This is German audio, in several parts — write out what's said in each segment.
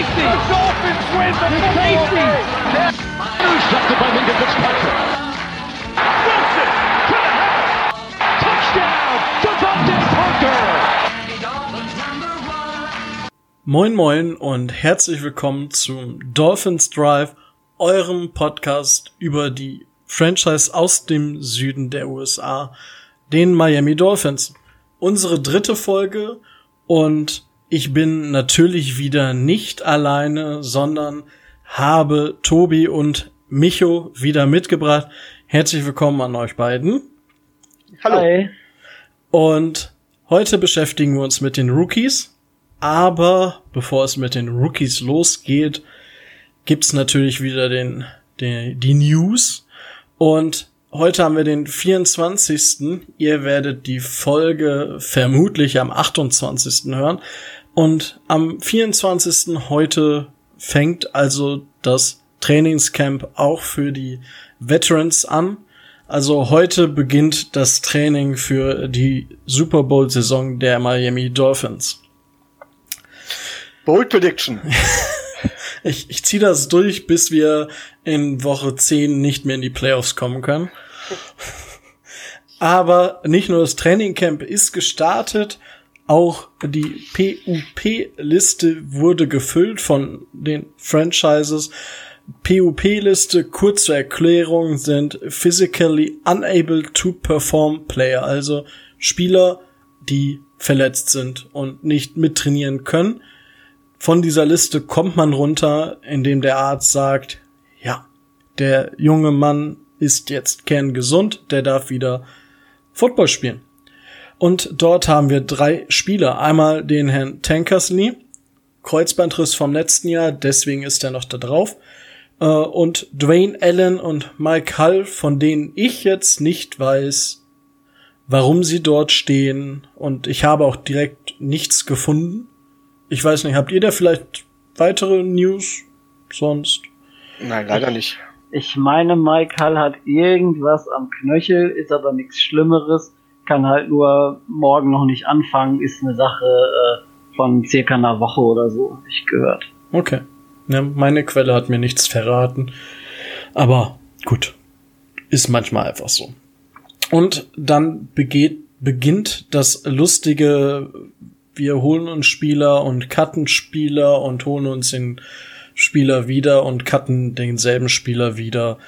safety. The Dolphins win the safety. Intercepted by Minka Fitzpatrick. Wilson to the house. Touchdown, Devontae Parker. Moin Moin und herzlich willkommen zum Dolphins Drive, eurem Podcast über die Franchise aus dem Süden der USA, den Miami Dolphins. Unsere dritte Folge und ich bin natürlich wieder nicht alleine, sondern habe Tobi und Micho wieder mitgebracht. Herzlich willkommen an euch beiden. Hallo. Hi. Und heute beschäftigen wir uns mit den Rookies. Aber bevor es mit den Rookies losgeht, gibt's natürlich wieder den, den, die News. Und heute haben wir den 24. Ihr werdet die Folge vermutlich am 28. hören. Und am 24. heute fängt also das Trainingscamp auch für die Veterans an. Also heute beginnt das Training für die Super Bowl Saison der Miami Dolphins. Bold Prediction. ich ich ziehe das durch, bis wir in Woche 10 nicht mehr in die Playoffs kommen können. Aber nicht nur das Trainingcamp ist gestartet, auch die PUP-Liste wurde gefüllt von den Franchises. PUP-Liste, kurze Erklärung, sind physically unable to perform Player, also Spieler, die verletzt sind und nicht mittrainieren können. Von dieser Liste kommt man runter, indem der Arzt sagt, ja, der junge Mann ist jetzt kerngesund, der darf wieder Football spielen. Und dort haben wir drei Spieler. Einmal den Herrn Tankersley, Kreuzbandriss vom letzten Jahr, deswegen ist er noch da drauf. Äh, und Dwayne Allen und Mike Hull, von denen ich jetzt nicht weiß, warum sie dort stehen. Und ich habe auch direkt nichts gefunden. Ich weiß nicht, habt ihr da vielleicht weitere News sonst? Nein, leider nicht. Ich meine, Mike Hull hat irgendwas am Knöchel, ist aber nichts Schlimmeres kann halt nur morgen noch nicht anfangen, ist eine Sache äh, von circa einer Woche oder so, hab ich gehört. Okay. Ja, meine Quelle hat mir nichts verraten. Aber gut. Ist manchmal einfach so. Und dann begeht, beginnt das lustige, wir holen uns Spieler und cutten Spieler und holen uns den Spieler wieder und cutten denselben Spieler wieder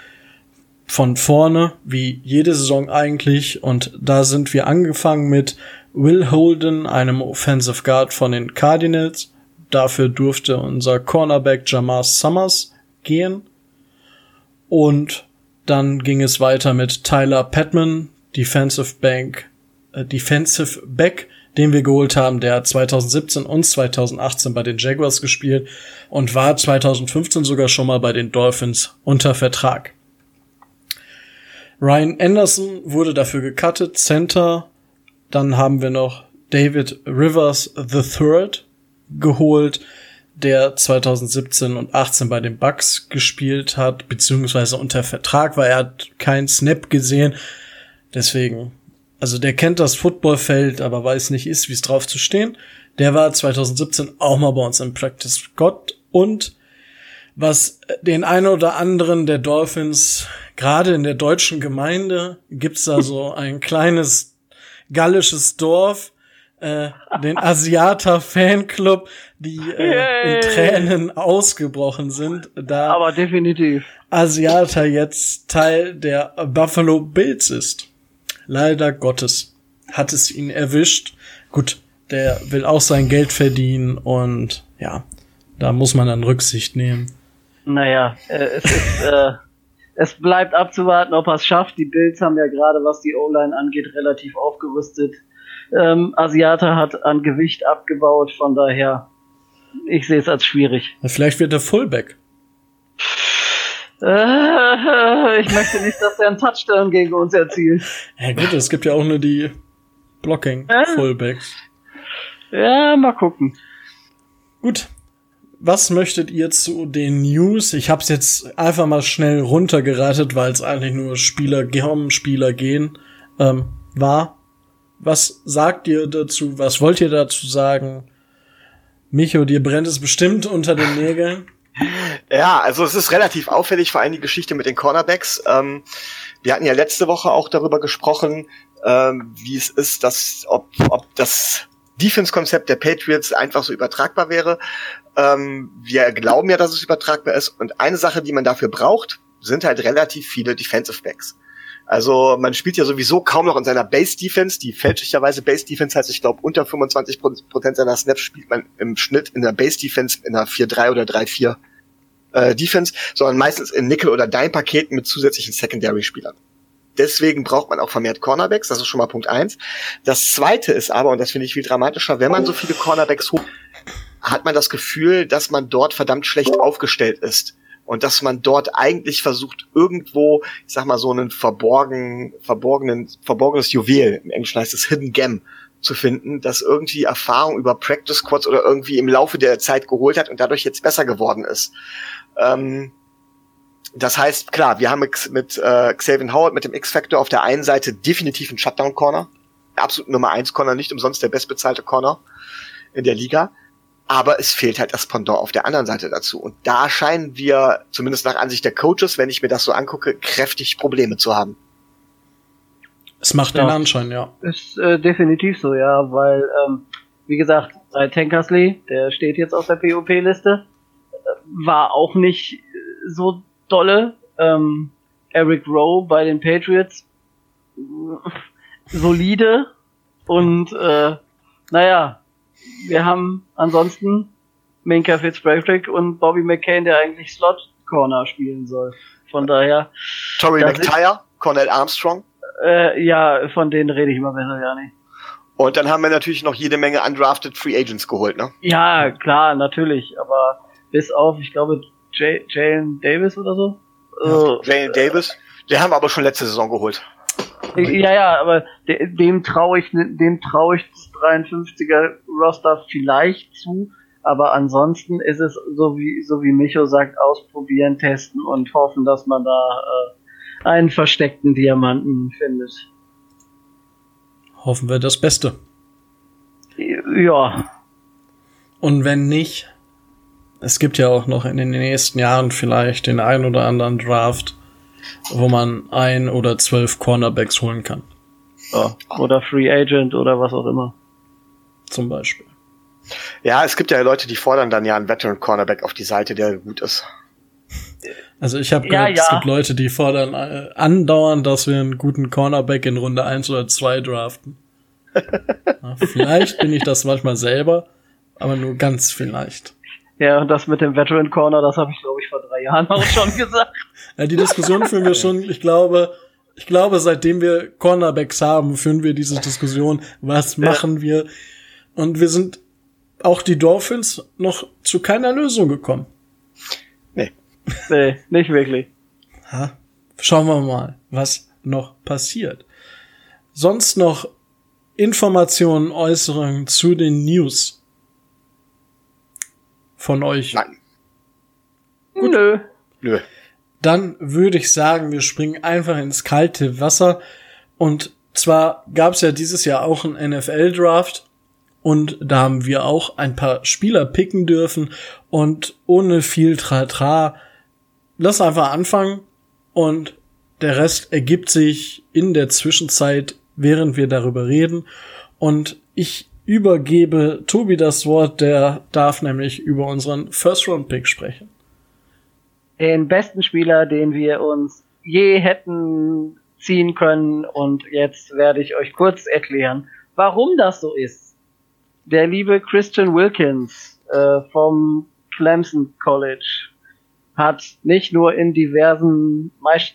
von vorne, wie jede Saison eigentlich. Und da sind wir angefangen mit Will Holden, einem Offensive Guard von den Cardinals. Dafür durfte unser Cornerback Jamar Summers gehen. Und dann ging es weiter mit Tyler Patman, Defensive Bank, äh, Defensive Back, den wir geholt haben, der 2017 und 2018 bei den Jaguars gespielt und war 2015 sogar schon mal bei den Dolphins unter Vertrag. Ryan Anderson wurde dafür gecuttet, Center. Dann haben wir noch David Rivers III geholt, der 2017 und 18 bei den Bucks gespielt hat, beziehungsweise unter Vertrag war. Er hat keinen Snap gesehen. Deswegen, also der kennt das Footballfeld, aber weiß nicht ist, wie es drauf zu stehen. Der war 2017 auch mal bei uns im Practice Scott und was den einen oder anderen der Dolphins, gerade in der deutschen Gemeinde, gibt's da so ein kleines gallisches Dorf, äh, den Asiata Fanclub, die äh, in Tränen ausgebrochen sind, da aber definitiv Asiata jetzt Teil der Buffalo Bills ist. Leider Gottes hat es ihn erwischt. Gut, der will auch sein Geld verdienen und ja, da muss man dann Rücksicht nehmen. Naja, äh, es ist, äh, es bleibt abzuwarten, ob er es schafft. Die Bills haben ja gerade, was die O-Line angeht, relativ aufgerüstet. Ähm, Asiata hat an Gewicht abgebaut, von daher, ich sehe es als schwierig. Vielleicht wird er Fullback. Äh, ich möchte nicht, dass er einen Touchdown gegen uns erzielt. Ja gut, es gibt ja auch nur die Blocking-Fullbacks. Ja, mal gucken. Gut, was möchtet ihr zu den News? Ich habe es jetzt einfach mal schnell runtergeratet, weil es eigentlich nur Spieler kommen, Spieler gehen ähm, war. Was sagt ihr dazu? Was wollt ihr dazu sagen? Micho, dir brennt es bestimmt unter den Nägeln. Ja, also es ist relativ auffällig, vor allem die Geschichte mit den Cornerbacks. Ähm, wir hatten ja letzte Woche auch darüber gesprochen, ähm, wie es ist, dass ob, ob das Defense-Konzept der Patriots einfach so übertragbar wäre. Ähm, wir glauben ja, dass es übertragbar ist. Und eine Sache, die man dafür braucht, sind halt relativ viele Defensive Backs. Also man spielt ja sowieso kaum noch in seiner Base Defense, die fälschlicherweise Base Defense heißt, ich glaube unter 25 Prozent seiner Snaps spielt man im Schnitt in der Base Defense in einer 4-3 oder 3-4 äh, Defense, sondern meistens in Nickel oder Dime Paketen mit zusätzlichen Secondary Spielern. Deswegen braucht man auch vermehrt Cornerbacks, das ist schon mal Punkt eins. Das zweite ist aber, und das finde ich viel dramatischer, wenn man so viele Cornerbacks holt, hat man das Gefühl, dass man dort verdammt schlecht aufgestellt ist und dass man dort eigentlich versucht, irgendwo, ich sag mal, so einen verborgen, verborgenen, verborgenes Juwel, im Englischen heißt es Hidden Gem, zu finden, das irgendwie Erfahrung über Practice Squads oder irgendwie im Laufe der Zeit geholt hat und dadurch jetzt besser geworden ist. Ähm, das heißt, klar, wir haben mit, mit äh, Xavier Howard mit dem X-Factor auf der einen Seite definitiv einen Shutdown-Corner. Absolut Nummer eins Corner, nicht umsonst der bestbezahlte Corner in der Liga. Aber es fehlt halt das Pendant auf der anderen Seite dazu. Und da scheinen wir, zumindest nach Ansicht der Coaches, wenn ich mir das so angucke, kräftig Probleme zu haben. Es macht ja. den Anschein, ja. Ist äh, definitiv so, ja, weil, ähm, wie gesagt, bei Tankersley, der steht jetzt auf der POP-Liste, äh, war auch nicht so dolle. Ähm, Eric Rowe bei den Patriots, äh, solide und äh, naja, wir haben ansonsten Minka Fitzpatrick und Bobby McCain, der eigentlich Slot Corner spielen soll. Von daher. Tory McTire, Cornell Armstrong. Äh, ja, von denen rede ich immer besser, ja nicht. Und dann haben wir natürlich noch jede Menge undrafted Free Agents geholt, ne? Ja, klar, natürlich. Aber bis auf, ich glaube, Jalen Davis oder so. Also, Jalen Davis. Der haben wir aber schon letzte Saison geholt. Ja, ja, aber dem traue ich, dem traue ich das 53er Roster vielleicht zu, aber ansonsten ist es so wie, so wie Micho sagt, ausprobieren, testen und hoffen, dass man da äh, einen versteckten Diamanten findet. Hoffen wir das Beste. Ja. Und wenn nicht, es gibt ja auch noch in den nächsten Jahren vielleicht den ein oder anderen Draft, wo man ein oder zwölf Cornerbacks holen kann. Ja, oder Free Agent oder was auch immer. Zum Beispiel. Ja, es gibt ja Leute, die fordern dann ja einen Veteran Cornerback auf die Seite, der gut ist. Also ich habe gehört, ja, ja. es gibt Leute, die fordern äh, andauernd, dass wir einen guten Cornerback in Runde 1 oder 2 draften. ja, vielleicht bin ich das manchmal selber, aber nur ganz vielleicht. Ja, und das mit dem Veteran Corner, das habe ich, glaube ich, vor drei Jahren auch schon gesagt. ja, die Diskussion führen wir schon, ich glaube, ich glaube, seitdem wir Cornerbacks haben, führen wir diese Diskussion, was machen ja. wir? Und wir sind auch die Dolphins noch zu keiner Lösung gekommen. Nee. Nee, nicht wirklich. Ha, schauen wir mal, was noch passiert. Sonst noch Informationen, Äußerungen zu den News von euch? Nein. Gut. Nö. Nö. Dann würde ich sagen, wir springen einfach ins kalte Wasser. Und zwar gab es ja dieses Jahr auch einen NFL-Draft. Und da haben wir auch ein paar Spieler picken dürfen. Und ohne viel Tratra, lass einfach anfangen. Und der Rest ergibt sich in der Zwischenzeit, während wir darüber reden. Und ich übergebe Tobi das Wort, der darf nämlich über unseren First-Round-Pick sprechen. Den besten Spieler, den wir uns je hätten ziehen können und jetzt werde ich euch kurz erklären, warum das so ist. Der liebe Christian Wilkins äh, vom Clemson College hat nicht nur in diversen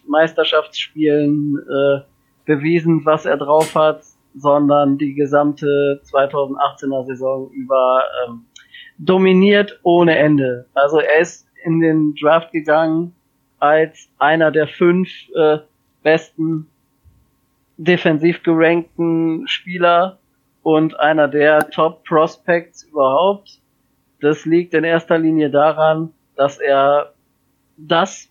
Meisterschaftsspielen äh, bewiesen, was er drauf hat, sondern die gesamte 2018er Saison über ähm, dominiert ohne Ende. Also er ist in den Draft gegangen als einer der fünf äh, besten defensiv gerankten Spieler und einer der Top Prospects überhaupt. Das liegt in erster Linie daran, dass er das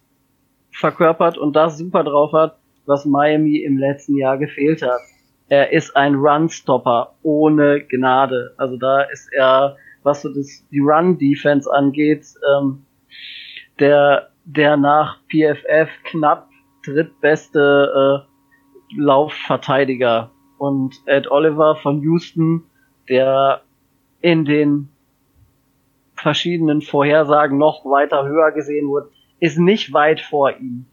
verkörpert und das super drauf hat, was Miami im letzten Jahr gefehlt hat er ist ein Runstopper ohne Gnade. Also da ist er was so das, die Run-Defense angeht, ähm, der, der nach PFF knapp drittbeste äh, Laufverteidiger. Und Ed Oliver von Houston, der in den verschiedenen Vorhersagen noch weiter höher gesehen wird, ist nicht weit vor ihm.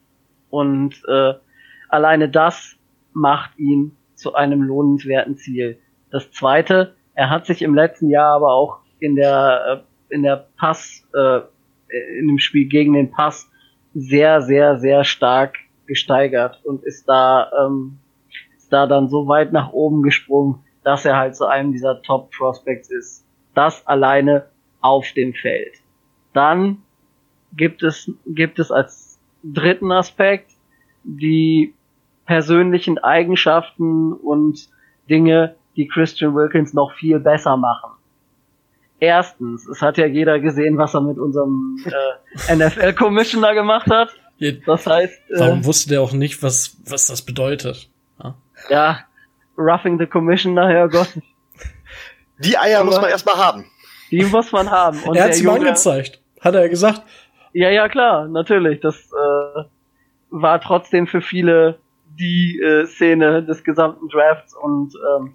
Und äh, alleine das macht ihn zu einem lohnenswerten Ziel. Das zweite, er hat sich im letzten Jahr aber auch in der äh, in der Pass äh, in dem Spiel gegen den Pass sehr sehr sehr stark gesteigert und ist da ähm, ist da dann so weit nach oben gesprungen, dass er halt zu einem dieser Top Prospects ist. Das alleine auf dem Feld. Dann gibt es gibt es als dritten Aspekt die persönlichen Eigenschaften und Dinge, die Christian Wilkins noch viel besser machen. Erstens, es hat ja jeder gesehen, was er mit unserem äh, NFL-Commissioner gemacht hat. Das heißt. Äh, Warum wusste der auch nicht, was, was das bedeutet? Ja, ja roughing the Commissioner, Herrgott. Die Eier Aber muss man erstmal haben. Die muss man haben. Und er hat ihm angezeigt. Hat er gesagt. Ja, ja, klar, natürlich. Das äh, war trotzdem für viele die äh, Szene des gesamten Drafts und ähm,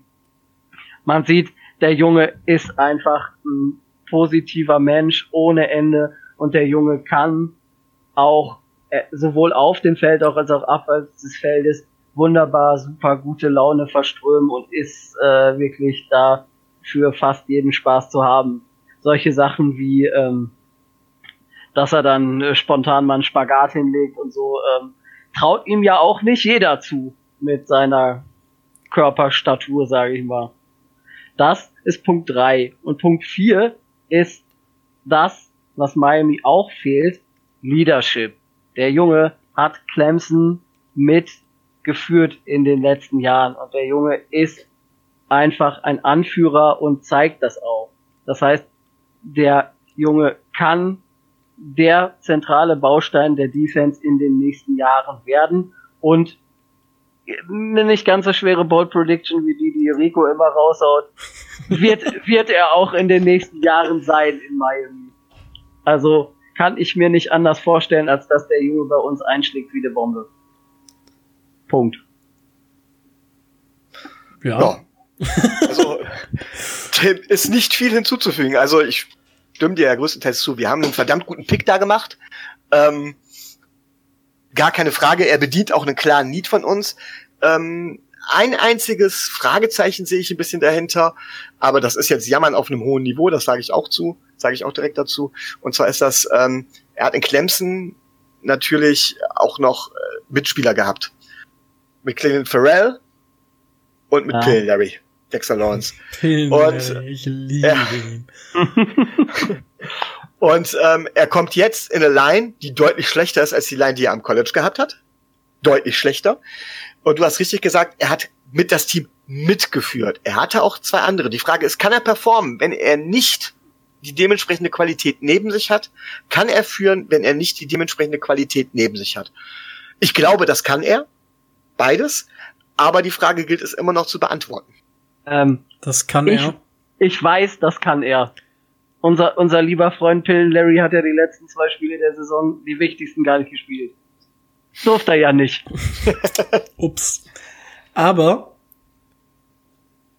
man sieht, der Junge ist einfach ein positiver Mensch ohne Ende und der Junge kann auch äh, sowohl auf dem Feld auch als auch abseits des Feldes wunderbar super gute Laune verströmen und ist äh, wirklich da für fast jeden Spaß zu haben. Solche Sachen wie ähm, dass er dann äh, spontan mal einen Spagat hinlegt und so ähm, traut ihm ja auch nicht jeder zu mit seiner Körperstatur, sage ich mal. Das ist Punkt drei Und Punkt vier ist das, was Miami auch fehlt, Leadership. Der Junge hat Clemson mitgeführt in den letzten Jahren und der Junge ist einfach ein Anführer und zeigt das auch. Das heißt, der Junge kann der zentrale Baustein der Defense in den nächsten Jahren werden und eine nicht ganz so schwere Bold Prediction wie die, die Rico immer raushaut, wird, wird er auch in den nächsten Jahren sein in Miami. Also kann ich mir nicht anders vorstellen, als dass der Junge bei uns einschlägt wie eine Bombe. Punkt. Ja. ja. Also, dem ist nicht viel hinzuzufügen. Also ich stimme dir ja größtenteils zu. Wir haben einen verdammt guten Pick da gemacht. Ähm, gar keine Frage, er bedient auch einen klaren Need von uns. Ähm, ein einziges Fragezeichen sehe ich ein bisschen dahinter, aber das ist jetzt Jammern auf einem hohen Niveau, das sage ich auch zu, sage ich auch direkt dazu. Und zwar ist das, ähm, er hat in Clemson natürlich auch noch äh, Mitspieler gehabt. Mit Cleveland Farrell und mit. Pill Larry. Dexter Lawrence. Und ich liebe ja. ihn. und ähm, er kommt jetzt in eine Line, die deutlich schlechter ist als die Line, die er am College gehabt hat. Deutlich schlechter. Und du hast richtig gesagt, er hat mit das Team mitgeführt. Er hatte auch zwei andere. Die Frage ist, kann er performen, wenn er nicht die dementsprechende Qualität neben sich hat? Kann er führen, wenn er nicht die dementsprechende Qualität neben sich hat? Ich glaube, das kann er. Beides. Aber die Frage gilt es immer noch zu beantworten. Ähm, das kann ich, er. Ich weiß, das kann er. Unser, unser lieber Freund Pillen Larry hat ja die letzten zwei Spiele der Saison die wichtigsten gar nicht gespielt. Durfte er ja nicht. Ups. Aber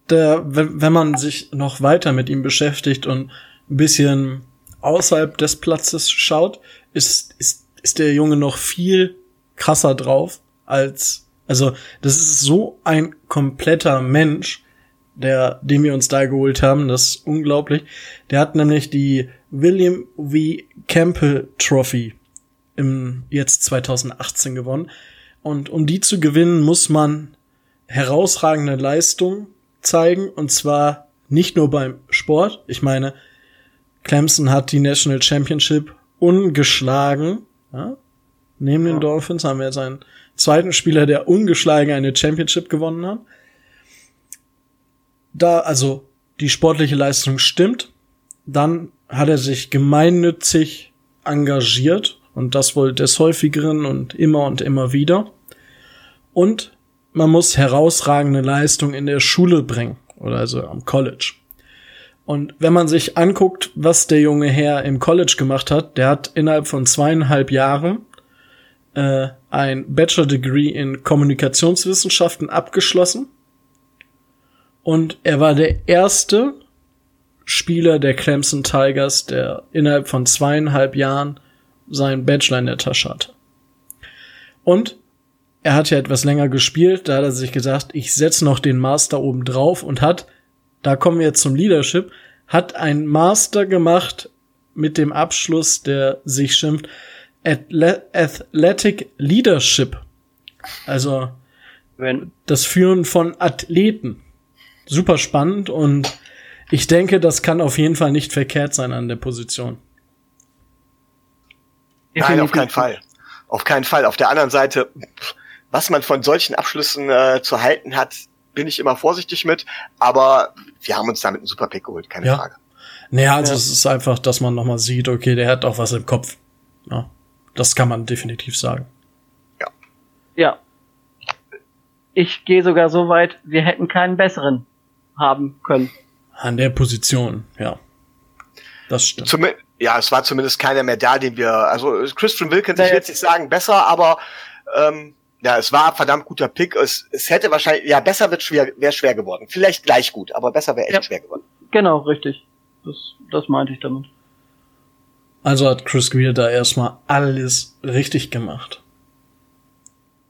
der, wenn, wenn man sich noch weiter mit ihm beschäftigt und ein bisschen außerhalb des Platzes schaut, ist, ist, ist der Junge noch viel krasser drauf als, also, das ist so ein kompletter Mensch, der, den wir uns da geholt haben. Das ist unglaublich. Der hat nämlich die William V. Campbell Trophy im jetzt 2018 gewonnen. Und um die zu gewinnen, muss man herausragende Leistung zeigen. Und zwar nicht nur beim Sport. Ich meine, Clemson hat die National Championship ungeschlagen. Ja? Neben den Dolphins haben wir jetzt einen zweiten Spieler, der ungeschlagen eine Championship gewonnen hat da, also die sportliche Leistung stimmt, dann hat er sich gemeinnützig engagiert und das wohl des häufigeren und immer und immer wieder. Und man muss herausragende Leistung in der Schule bringen oder also am College. Und wenn man sich anguckt, was der junge Herr im College gemacht hat, der hat innerhalb von zweieinhalb Jahren äh, ein Bachelor Degree in Kommunikationswissenschaften abgeschlossen. Und er war der erste Spieler der Clemson Tigers, der innerhalb von zweieinhalb Jahren seinen Bachelor in der Tasche hatte. Und er hat ja etwas länger gespielt, da hat er sich gesagt, ich setze noch den Master oben drauf und hat, da kommen wir jetzt zum Leadership, hat ein Master gemacht mit dem Abschluss, der sich schimpft Athletic Leadership. Also Wenn, das Führen von Athleten. Super spannend und ich denke, das kann auf jeden Fall nicht verkehrt sein an der Position. Nein, auf keinen Fall. Auf keinen Fall. Auf der anderen Seite, was man von solchen Abschlüssen äh, zu halten hat, bin ich immer vorsichtig mit. Aber wir haben uns damit einen super Pick geholt, keine Ja. Frage. Naja, also Ja. es ist einfach, dass man nochmal sieht, okay, der hat auch was im Kopf. Ja, das kann man definitiv sagen. Ja. Ich gehe sogar so weit, wir hätten keinen besseren haben können. An der Position, ja. Das stimmt. Zum, ja, es war zumindest keiner mehr da, den wir, also Christian Wilkins, ich Naja. will jetzt nicht sagen besser, aber ähm, ja, es war ein verdammt guter Pick. Es, es hätte wahrscheinlich, ja, besser wird schwer, wäre schwer geworden. Vielleicht gleich gut, aber besser wäre echt Ja. schwer geworden. Genau, richtig. Das, das meinte ich damit. Also hat Chris Greer da erstmal alles richtig gemacht.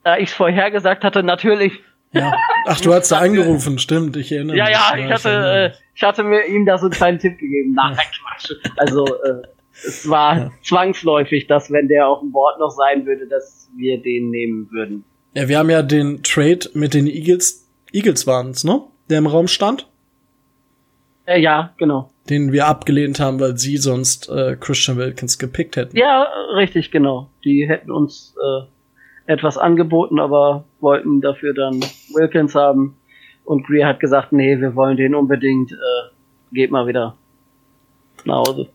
Da ich es vorher gesagt hatte, natürlich. Ja. Ach, du hast da angerufen, stimmt, ich erinnere Ja, mich. ja, ich hatte, äh, ich hatte mir ihm da so einen kleinen Tipp gegeben. Nein, Quatsch. Also, äh, es war Ja. zwangsläufig, dass wenn der auf dem Board noch sein würde, dass wir den nehmen würden. Ja, wir haben ja den Trade mit den Eagles, Eagles waren's, ne? Der im Raum stand, Äh, ja, genau. den wir abgelehnt haben, weil sie sonst äh, Christian Wilkins gepickt hätten. Ja, richtig, genau. Die hätten uns äh, etwas angeboten, aber wollten dafür dann Wilkins haben. Und Greer hat gesagt, nee, wir wollen den unbedingt, äh, geht mal wieder nach Hause.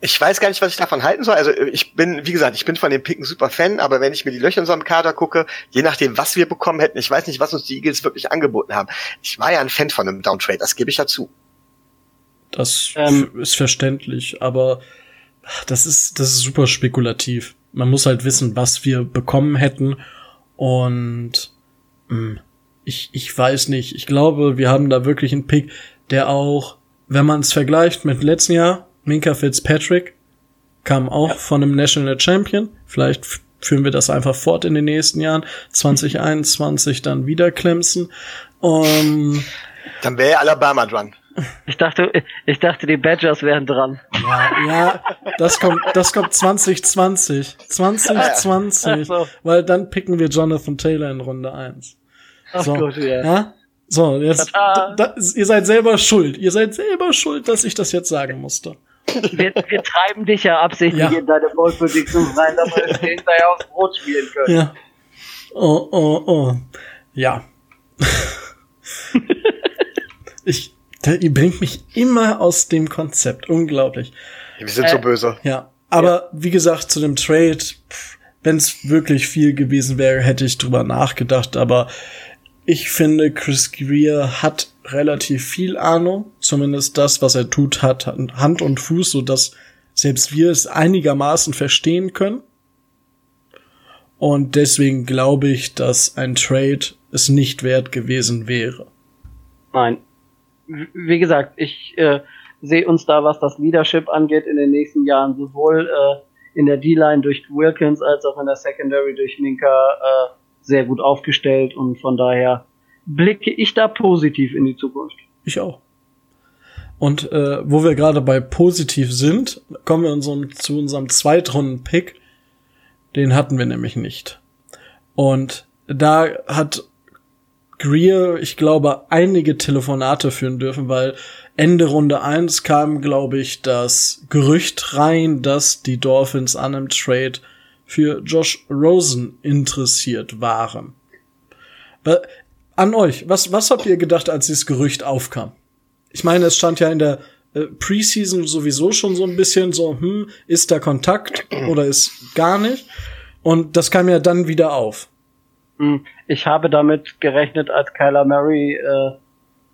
Ich weiß gar nicht, was ich davon halten soll. Also ich bin, wie gesagt, ich bin von den Picken super Fan, aber wenn ich mir die Löcher in unserem Kader gucke, je nachdem, was wir bekommen hätten, ich weiß nicht, was uns die Eagles wirklich angeboten haben. Ich war ja ein Fan von einem Downtrade, das gebe ich ja zu. Das Ähm. ist verständlich, aber das ist, das ist super spekulativ. Man muss halt wissen, was wir bekommen hätten und mh, ich, ich weiß nicht. Ich glaube, wir haben da wirklich einen Pick, der auch, wenn man es vergleicht mit letzten Jahr, Minka Fitzpatrick kam auch von einem National Champion. Vielleicht führen wir das einfach fort in den nächsten Jahren. 2021 dann wieder Clemson. Um, Dann wäre ja Alabama dran. Ich dachte, ich dachte, die Badgers wären dran. Ja, ja, das kommt, das kommt 2020. 2020. Ach so. Weil dann picken wir Jonathan Taylor in Runde 1. Ach So, Gott, ja. ja? So, jetzt, da, ihr seid selber schuld. Ihr seid selber schuld, dass ich das jetzt sagen musste. Wir, wir treiben dich ja absichtlich Ja. in deine Ball Predictions rein, damit wir hinterher aufs Brot spielen können. Ja. Oh, oh, oh. Ja. ich, ihr bringt mich immer aus dem Konzept. Unglaublich. Wir sind so Äh, böse. Ja, aber wie gesagt, zu dem Trade, wenn es wirklich viel gewesen wäre, hätte ich drüber nachgedacht, aber ich finde, Chris Greer hat relativ viel Ahnung, zumindest das, was er tut, hat Hand und Fuß, so dass selbst wir es einigermaßen verstehen können. Und deswegen glaube ich, dass ein Trade es nicht wert gewesen wäre. Nein. Wie gesagt, ich äh, sehe uns da, was das Leadership angeht, in den nächsten Jahren sowohl äh, in der D-Line durch Wilkins als auch in der Secondary durch Minka äh, sehr gut aufgestellt und von daher blicke ich da positiv in die Zukunft. Ich auch. Und äh, wo wir gerade bei positiv sind, kommen wir unserem, zu unserem Zweitrunden-Pick. Den hatten wir nämlich nicht. Und da hat Greer, ich glaube, einige Telefonate führen dürfen, weil Ende Runde 1 kam, glaube ich, das Gerücht rein, dass die Dolphins an einem Trade für Josh Rosen interessiert waren. Wa- An euch, was, was habt ihr gedacht, als dieses Gerücht aufkam? Ich meine, es stand ja in der äh, Preseason sowieso schon so ein bisschen so, hm, ist da Kontakt oder ist gar nicht? Und das kam ja dann wieder auf. Ich habe damit gerechnet, als Kyler Murray äh,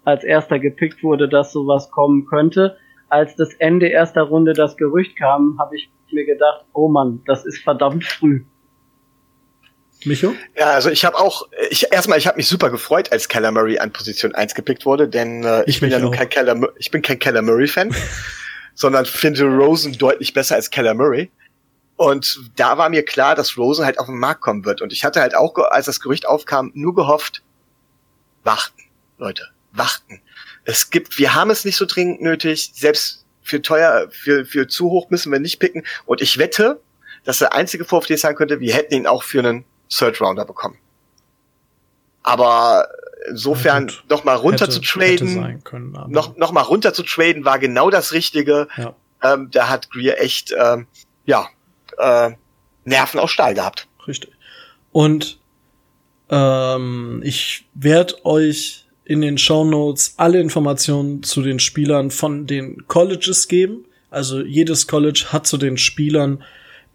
als erster gepickt wurde, dass sowas kommen könnte. als das Ende erster Runde das Gerücht kam, habe ich mir gedacht, oh Mann, das ist verdammt früh. Micho? Ja, also ich habe auch, ich erstmal, ich habe mich super gefreut, als Keller Murray an Position 1 gepickt wurde, denn äh, ich, ich bin ja nur kein Keller, ich bin kein Keller Murray Fan, sondern finde Rosen deutlich besser als Keller Murray. Und da war mir klar, dass Rosen halt auf den Markt kommen wird. Und ich hatte halt auch, als das Gerücht aufkam, nur gehofft, warten, Leute, warten. Es gibt, wir haben es nicht so dringend nötig, selbst für teuer, für, für zu hoch müssen wir nicht picken. Und ich wette, dass der einzige Vorwurf, den sein könnte, wir hätten ihn auch für einen Third Rounder bekommen. Aber insofern ja, noch mal runter hätte, zu traden, können, noch, noch mal runter zu traden war genau das Richtige. Ja. Ähm, da hat Greer echt, ähm, ja, äh, Nerven aus Stahl gehabt. Richtig. Und ähm, ich werde euch in den Show Notes alle Informationen zu den Spielern von den Colleges geben. Also jedes College hat zu den Spielern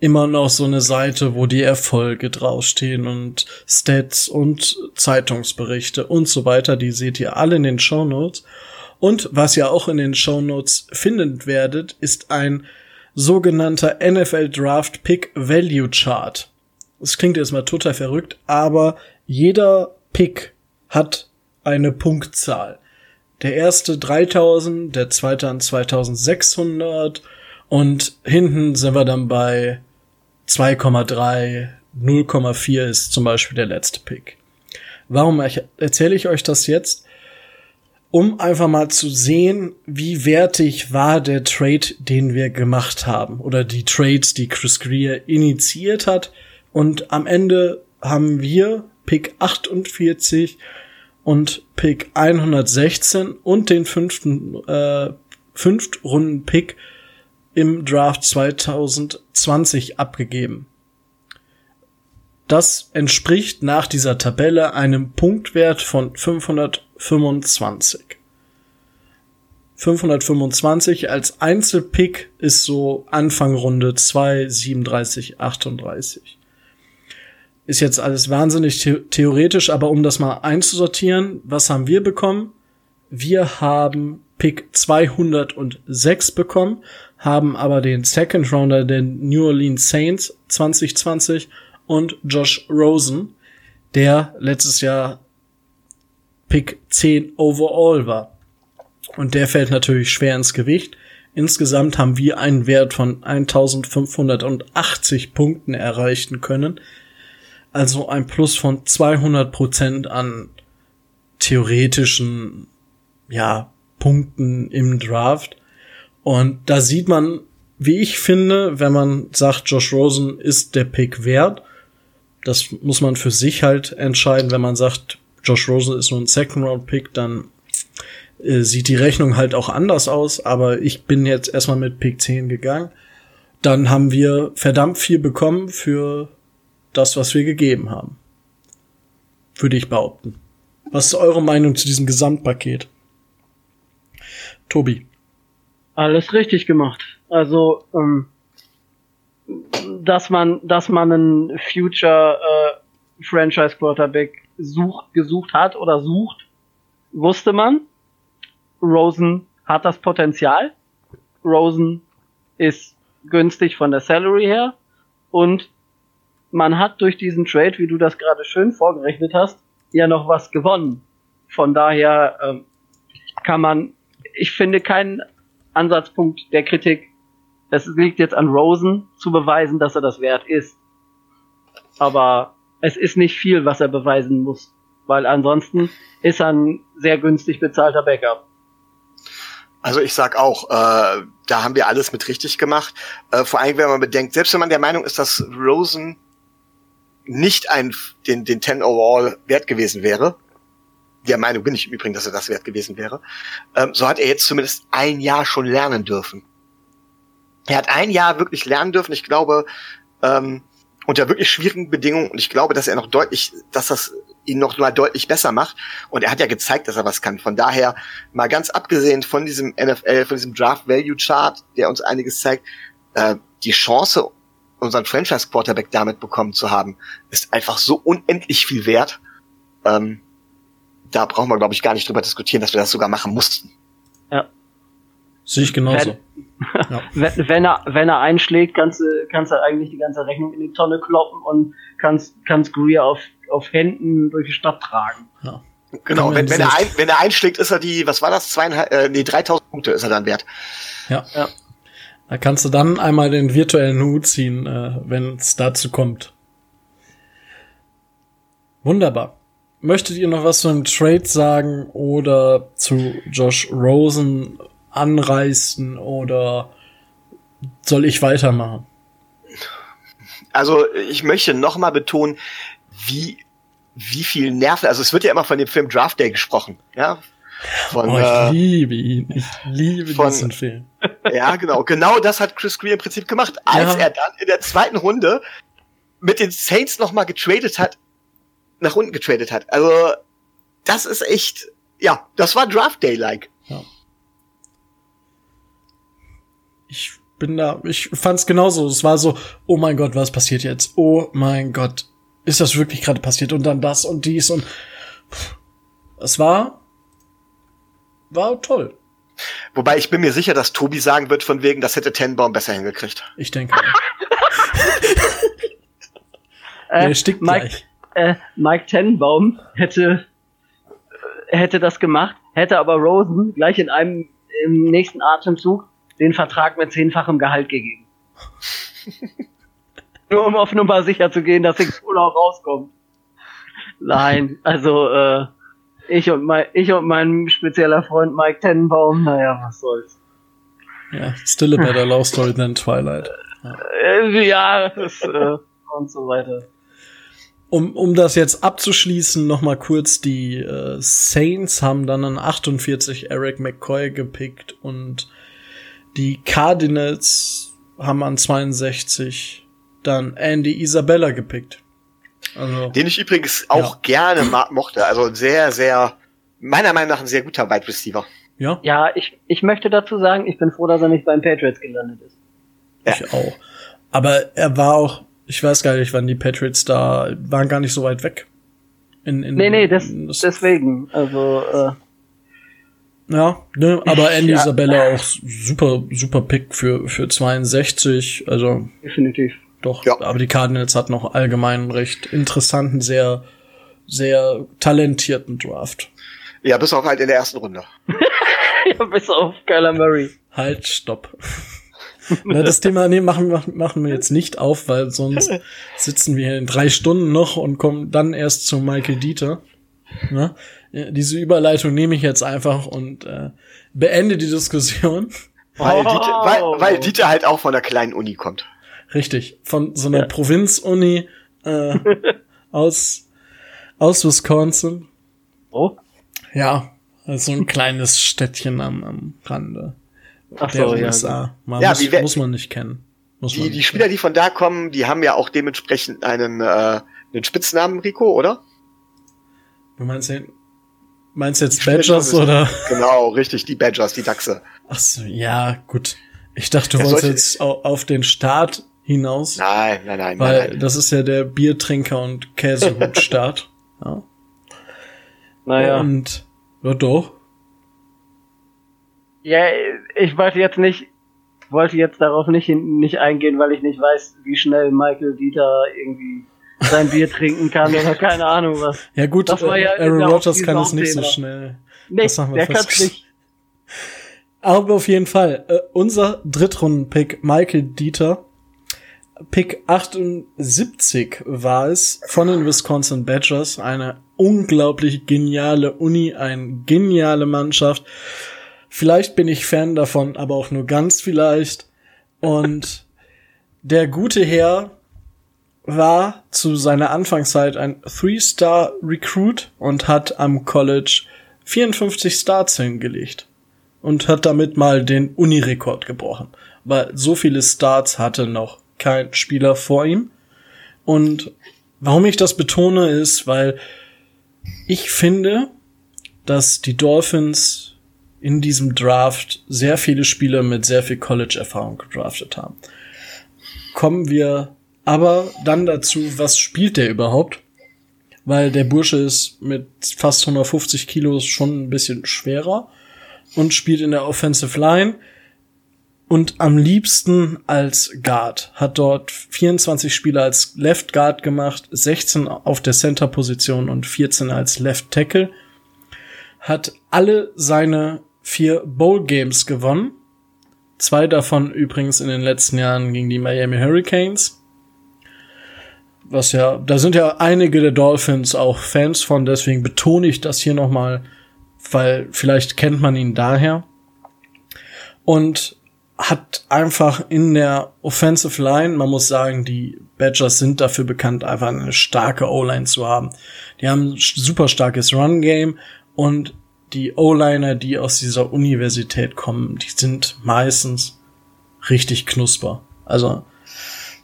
immer noch so eine Seite, wo die Erfolge draufstehen und Stats und Zeitungsberichte und so weiter. Die seht ihr alle in den Show Notes. Und was ihr auch in den Show Notes finden werdet, ist ein sogenannter NFL Draft Pick Value Chart. Das klingt jetzt mal total verrückt, aber jeder Pick hat eine Punktzahl. Der erste 3000, der zweite an 2600 und hinten sind wir dann bei 2,3, 0,4 ist zum Beispiel der letzte Pick. Warum erzähle ich euch das jetzt? Um einfach mal zu sehen, wie wertig war der Trade, den wir gemacht haben. Oder die Trades, die Chris Greer initiiert hat. Und am Ende haben wir Pick 48 und Pick 116 und den fünften, äh, Fünftrunden Pick im Draft 2020 abgegeben. Das entspricht nach dieser Tabelle einem Punktwert von 525. 525 als Einzelpick ist so Anfang Runde 2, 37, 38. Ist jetzt alles wahnsinnig the theoretisch, aber um das mal einzusortieren, was haben wir bekommen? Wir haben Pick 206 bekommen, haben aber den Second Rounder der New Orleans Saints 2020 und Josh Rosen, der letztes Jahr Pick 10 overall war. Und der fällt natürlich schwer ins Gewicht. Insgesamt haben wir einen Wert von 1580 Punkten erreichen können. Also ein Plus von 200 Prozent an theoretischen, ja, Punkten im Draft. Und da sieht man, wie ich finde, wenn man sagt, Josh Rosen ist der Pick wert. Das muss man für sich halt entscheiden. Wenn man sagt, Josh Rosen ist nur ein Second Round Pick, dann äh, sieht die Rechnung halt auch anders aus. Aber ich bin jetzt erstmal mit Pick 10 gegangen. Dann haben wir verdammt viel bekommen für das, was wir gegeben haben. Würde ich behaupten. Was ist eure Meinung zu diesem Gesamtpaket? Tobi. Alles richtig gemacht. Also, ähm, dass man, dass man einen Future äh, Franchise Quarterback sucht, gesucht hat oder sucht, wusste man. Rosen hat das Potenzial. Rosen ist günstig von der Salary her und man hat durch diesen Trade, wie du das gerade schön vorgerechnet hast, ja noch was gewonnen. Von daher ähm, kann man ich finde keinen Ansatzpunkt der Kritik. Es liegt jetzt an Rosen zu beweisen, dass er das wert ist. Aber es ist nicht viel, was er beweisen muss, weil ansonsten ist er ein sehr günstig bezahlter Backup. Also ich sag auch, äh, da haben wir alles mit richtig gemacht. Äh, vor allem, wenn man bedenkt, selbst wenn man der Meinung ist, dass Rosen nicht ein, den, den 10 Overall wert gewesen wäre, der Meinung bin ich im Übrigen, dass er das wert gewesen wäre, ähm, so hat er jetzt zumindest ein Jahr schon lernen dürfen. Er hat ein Jahr wirklich lernen dürfen. Ich glaube, ähm, unter wirklich schwierigen Bedingungen und ich glaube, dass er noch deutlich, dass das ihn noch mal deutlich besser macht. Und er hat ja gezeigt, dass er was kann. Von daher, mal ganz abgesehen von diesem NFL, von diesem Draft Value Chart, der uns einiges zeigt, äh, die Chance, unseren Franchise Quarterback damit bekommen zu haben, ist einfach so unendlich viel wert. Ähm, da brauchen wir, glaube ich, gar nicht drüber diskutieren, dass wir das sogar machen mussten. Ja. Sehe ich genauso. Wenn, ja. wenn, wenn, er, wenn er einschlägt, kannst du, kannst du eigentlich die ganze Rechnung in die Tonne kloppen und kannst, kannst Greer auf, auf Händen durch die Stadt tragen. Ja. Genau, wenn, wenn, er ein, wenn er einschlägt, ist er die, was war das, zweieinhalb, äh, nee, 3000 Punkte ist er dann wert. Ja. ja. Da kannst du dann einmal den virtuellen Hut ziehen, äh, wenn es dazu kommt. Wunderbar. Möchtet ihr noch was zu dem Trade sagen oder zu Josh Rosen anreißen oder soll ich weitermachen? Also ich möchte noch mal betonen, wie wie viel Nerven, also es wird ja immer von dem Film Draft Day gesprochen, ja. Von, oh, ich äh, liebe ihn, ich liebe von, diesen Film. Ja, genau, genau das hat Chris Greer im Prinzip gemacht, als ja. er dann in der zweiten Runde mit den Saints noch mal getradet hat, nach unten getradet hat. Also das ist echt, ja, das war Draft Day like. Ja. Ich bin da, ich fand's genauso. Es war so, oh mein Gott, was passiert jetzt? Oh mein Gott, ist das wirklich gerade passiert? Und dann das und dies und es war, war toll. Wobei ich bin mir sicher, dass Tobi sagen wird von wegen, das hätte Tenbaum besser hingekriegt. Ich denke. äh, Der stickt Mike, gleich. Äh, Mike Tenbaum hätte hätte das gemacht, hätte aber Rosen gleich in einem im nächsten Atemzug den Vertrag mit zehnfachem Gehalt gegeben. Nur um auf Nummer sicher zu gehen, dass Kohle auch rauskommt. Nein, also äh, ich und mein ich und mein spezieller Freund Mike Tenenbaum, naja, was soll's. Ja, still a better love story than Twilight. Ja, äh, ja das, äh, und so weiter. Um, um das jetzt abzuschließen, noch mal kurz, die äh, Saints haben dann an 48 Eric McCoy gepickt und die Cardinals haben an 62 dann Andy Isabella gepickt. Also, Den ich übrigens auch ja. gerne mochte. Also sehr, sehr, meiner Meinung nach ein sehr guter Wide Receiver. Ja. Ja, ich, ich möchte dazu sagen, ich bin froh, dass er nicht beim Patriots gelandet ist. Ja. Ich auch. Aber er war auch, ich weiß gar nicht, wann die Patriots da waren gar nicht so weit weg. In, in, nee, nee, das, das deswegen. Also, äh, ja, ne, aber Andy ja. Isabella auch super, super Pick für, für 62, also. Definitiv. Doch, ja. aber die Cardinals hatten noch allgemein einen recht interessanten, sehr, sehr talentierten Draft. Ja, bis auf halt in der ersten Runde. ja, bis auf Kyler Murray. Halt, stopp. Na, das Thema nee, machen, machen, machen wir jetzt nicht auf, weil sonst sitzen wir in drei Stunden noch und kommen dann erst zu Michael Dieter. Ne? Diese Überleitung nehme ich jetzt einfach und äh, beende die Diskussion. Weil, oh. Dieter, weil, weil Dieter halt auch von einer kleinen Uni kommt. Richtig, von so einer ja. Provinzuni äh, aus, aus Wisconsin. Oh. Ja, also ein kleines Städtchen am, am Rande Ach der so, USA. Man ja, muss, muss man nicht kennen. Muss die, die Spieler, kennen. die von da kommen, die haben ja auch dementsprechend einen, äh, einen Spitznamen, Rico, oder? Du meinst den Meinst du jetzt Badgers oder? Genau, richtig, die Badgers, die Dachse. Ach so, ja, gut. Ich dachte, du wolltest jetzt auf den Start hinaus. Nein, nein, nein. Weil nein, nein. das ist ja der Biertrinker und Käsehut-Start. ja. Naja. Und, ja doch. Ja, ich wollte jetzt nicht, wollte jetzt darauf nicht, nicht eingehen, weil ich nicht weiß, wie schnell Michael Dieter irgendwie sein Bier trinken kann oder keine Ahnung was. Ja gut, das war ja Aaron Rodgers kann es nicht so schnell. Nee, das haben wir der kann nicht. Aber auf jeden Fall, äh, unser Drittrunden-Pick, Michael Dieter, Pick 78 war es von den Wisconsin Badgers, eine unglaublich geniale Uni, eine geniale Mannschaft. Vielleicht bin ich Fan davon, aber auch nur ganz vielleicht. Und der gute Herr war zu seiner Anfangszeit ein Three-Star-Recruit und hat am College 54 Starts hingelegt und hat damit mal den Uni-Rekord gebrochen. Weil so viele Starts hatte noch kein Spieler vor ihm. Und warum ich das betone, ist, weil ich finde, dass die Dolphins in diesem Draft sehr viele Spieler mit sehr viel College-Erfahrung gedraftet haben. Kommen wir aber dann dazu, was spielt der überhaupt? Weil der Bursche ist mit fast 150 Kilos schon ein bisschen schwerer und spielt in der Offensive Line. und am liebsten als Guard. Hat dort 24 Spiele als Left Guard gemacht, 16 auf der Center-Position und 14 als Left Tackle. Hat alle seine vier Bowl Games gewonnen. Zwei davon übrigens in den letzten Jahren gegen die Miami Hurricanes. Was ja, da sind ja einige der Dolphins auch Fans von, deswegen betone ich das hier nochmal, weil vielleicht kennt man ihn daher. Und hat einfach in der Offensive Line, man muss sagen, die Badgers sind dafür bekannt, einfach eine starke O-Line zu haben. Die haben ein super starkes Run-Game und die O-Liner, die aus dieser Universität kommen, die sind meistens richtig knusper. Also,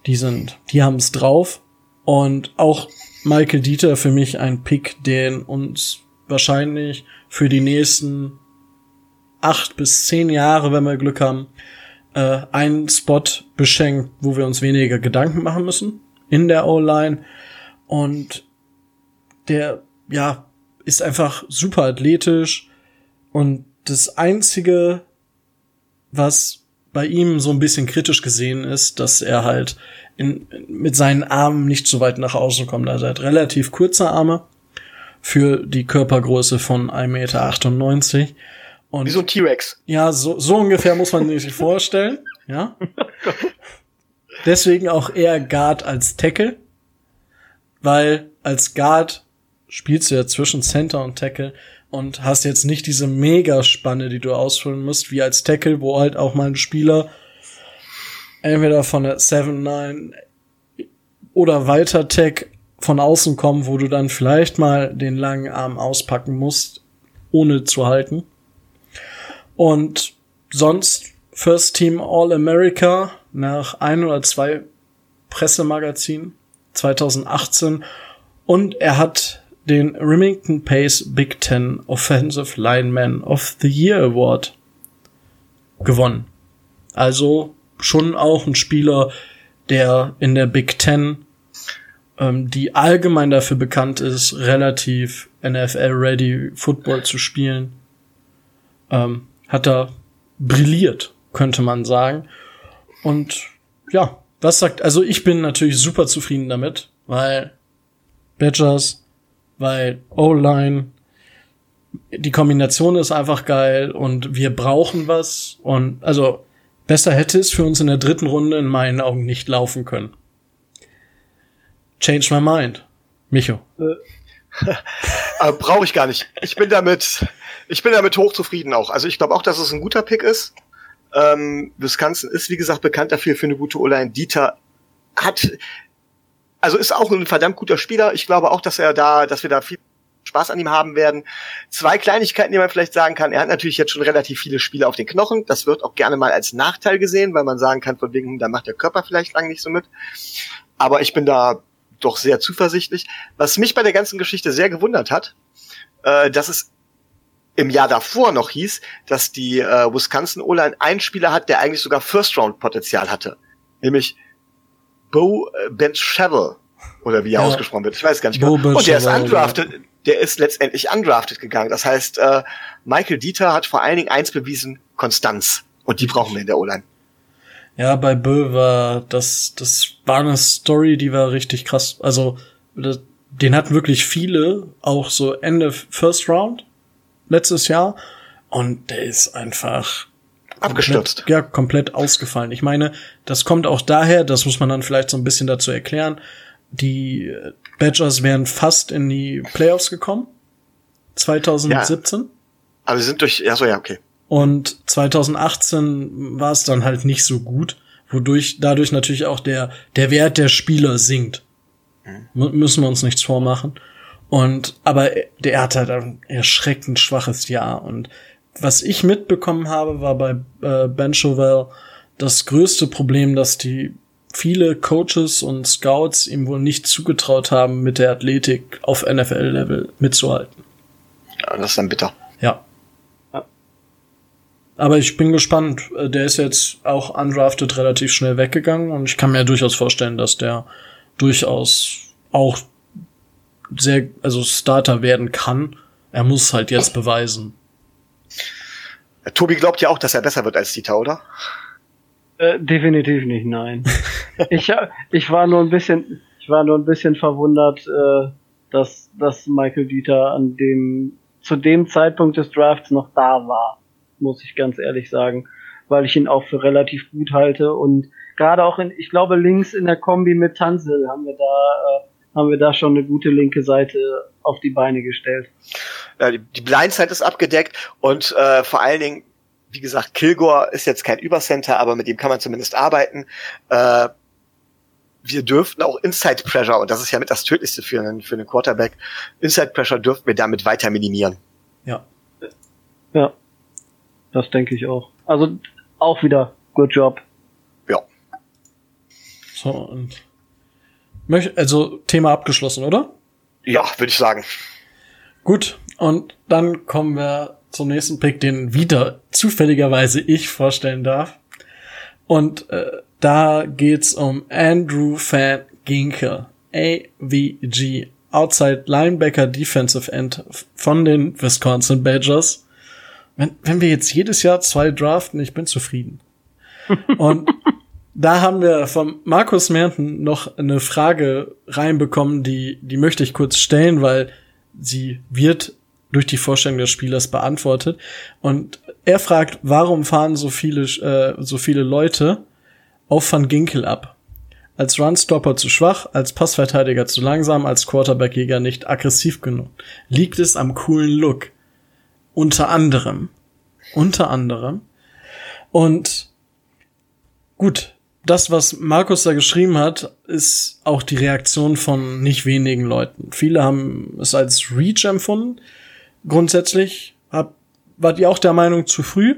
die sind, die haben es drauf. Und auch Michael Dieter für mich ein Pick, den uns wahrscheinlich für die nächsten acht bis zehn Jahre, wenn wir Glück haben, äh, einen Spot beschenkt, wo wir uns weniger Gedanken machen müssen in der O-Line. Und der, ja, ist einfach super athletisch. Und das einzige, was bei ihm so ein bisschen kritisch gesehen ist, dass er halt in, mit seinen Armen nicht so weit nach außen kommt. Also er hat relativ kurze Arme für die Körpergröße von 1,98 Meter. Und Wie so ein T-Rex. Ja, so, so ungefähr muss man sich vorstellen. Ja. Deswegen auch eher Guard als Tackle. Weil als Guard spielst du ja zwischen Center und Tackle und hast jetzt nicht diese Megaspanne, die du ausfüllen musst, wie als Tackle, wo halt auch mal ein Spieler entweder von der 7-9 oder weiter Tech von außen kommen, wo du dann vielleicht mal den langen Arm auspacken musst, ohne zu halten. Und sonst First Team All America nach ein oder zwei Pressemagazinen 2018 und er hat den Remington Pace Big Ten Offensive Lineman of the Year Award gewonnen. Also schon auch ein Spieler, der in der Big Ten, ähm, die allgemein dafür bekannt ist, relativ NFL-ready Football zu spielen, ähm, hat er brilliert, könnte man sagen. Und ja, was sagt, also ich bin natürlich super zufrieden damit, weil Badgers, weil O-Line, die Kombination ist einfach geil und wir brauchen was und also besser hätte es für uns in der dritten Runde in meinen Augen nicht laufen können. Change my mind. Micho. äh, Brauche ich gar nicht. Ich bin damit ich bin damit hochzufrieden auch. Also ich glaube auch, dass es ein guter Pick ist. Ähm, Wisconsin ist, wie gesagt, bekannt dafür für eine gute O-Line. Dieter hat, also ist auch ein verdammt guter Spieler. Ich glaube auch, dass er da, dass wir da viel Spaß an ihm haben werden. Zwei Kleinigkeiten, die man vielleicht sagen kann. Er hat natürlich jetzt schon relativ viele Spiele auf den Knochen. Das wird auch gerne mal als Nachteil gesehen, weil man sagen kann, von wegen, da macht der Körper vielleicht lang nicht so mit. Aber ich bin da doch sehr zuversichtlich. Was mich bei der ganzen Geschichte sehr gewundert hat, äh, dass es im Jahr davor noch hieß, dass die äh, Wisconsin O-Line einen Spieler hat, der eigentlich sogar First-Round-Potenzial hatte. Nämlich Bo äh, Benchavel oder wie er ja. ausgesprochen wird. Ich weiß gar nicht genau. Und der ist undrafted, ja. der ist letztendlich undrafted gegangen. Das heißt, äh, Michael Dieter hat vor allen Dingen eins bewiesen, Konstanz. Und die brauchen wir in der O-Line. Ja, bei Bö war das, das war eine Story, die war richtig krass. Also, das, den hatten wirklich viele, auch so Ende First Round letztes Jahr und der ist einfach abgestürzt. Komplett, ja, komplett ausgefallen. Ich meine, das kommt auch daher, das muss man dann vielleicht so ein bisschen dazu erklären. Die Badgers wären fast in die Playoffs gekommen. 2017. Ja, aber sie sind durch, ja, so, ja, okay. Und 2018 war es dann halt nicht so gut, wodurch dadurch natürlich auch der, der Wert der Spieler sinkt. Mhm. Müssen wir uns nichts vormachen. Und, aber der hat halt ein erschreckend schwaches Jahr. Und was ich mitbekommen habe, war bei äh, Ben Chauvel das größte Problem, dass die viele Coaches und Scouts ihm wohl nicht zugetraut haben, mit der Athletik auf NFL-Level mitzuhalten. Ja, das ist dann bitter. Ja. ja. Aber ich bin gespannt. Äh, der ist jetzt auch undrafted relativ schnell weggegangen und ich kann mir durchaus vorstellen, dass der durchaus auch sehr, also Starter werden kann. Er muss halt jetzt beweisen. Tobi glaubt ja auch, dass er besser wird als Dieter, oder? Äh, definitiv nicht, nein. ich, ich war nur ein bisschen, ich war nur ein bisschen verwundert, äh, dass, dass Michael Dieter an dem, zu dem Zeitpunkt des Drafts noch da war, muss ich ganz ehrlich sagen, weil ich ihn auch für relativ gut halte und gerade auch in, ich glaube, links in der Kombi mit Tansel haben wir da, äh, haben wir da schon eine gute linke Seite auf die Beine gestellt. Ja, die, Blindside ist abgedeckt und äh, vor allen Dingen, wie gesagt, Kilgore ist jetzt kein Übercenter, aber mit dem kann man zumindest arbeiten. Äh, wir dürften auch Inside Pressure, und das ist ja mit das Tödlichste für einen, für einen Quarterback, Inside Pressure dürften wir damit weiter minimieren. Ja. Ja. Das denke ich auch. Also auch wieder good job. Ja. So, und also Thema abgeschlossen, oder? Ja, würde ich sagen. Gut, und dann kommen wir zum nächsten Pick, den wieder zufälligerweise ich vorstellen darf. Und äh, da geht's um Andrew Van Ginkel, AVG, Outside Linebacker Defensive End von den Wisconsin Badgers. Wenn, wenn wir jetzt jedes Jahr zwei draften, ich bin zufrieden. Und da haben wir vom Markus Merten noch eine Frage reinbekommen, die, die möchte ich kurz stellen, weil sie wird durch die Vorstellung des Spielers beantwortet. Und er fragt, warum fahren so viele, äh, so viele Leute auf Van Ginkel ab? Als Runstopper zu schwach, als Passverteidiger zu langsam, als Quarterbackjäger nicht aggressiv genug. Liegt es am coolen Look? Unter anderem. Unter anderem. Und gut, das, was Markus da geschrieben hat, ist auch die Reaktion von nicht wenigen Leuten. Viele haben es als Reach empfunden. Grundsätzlich hab, wart ihr auch der Meinung zu früh,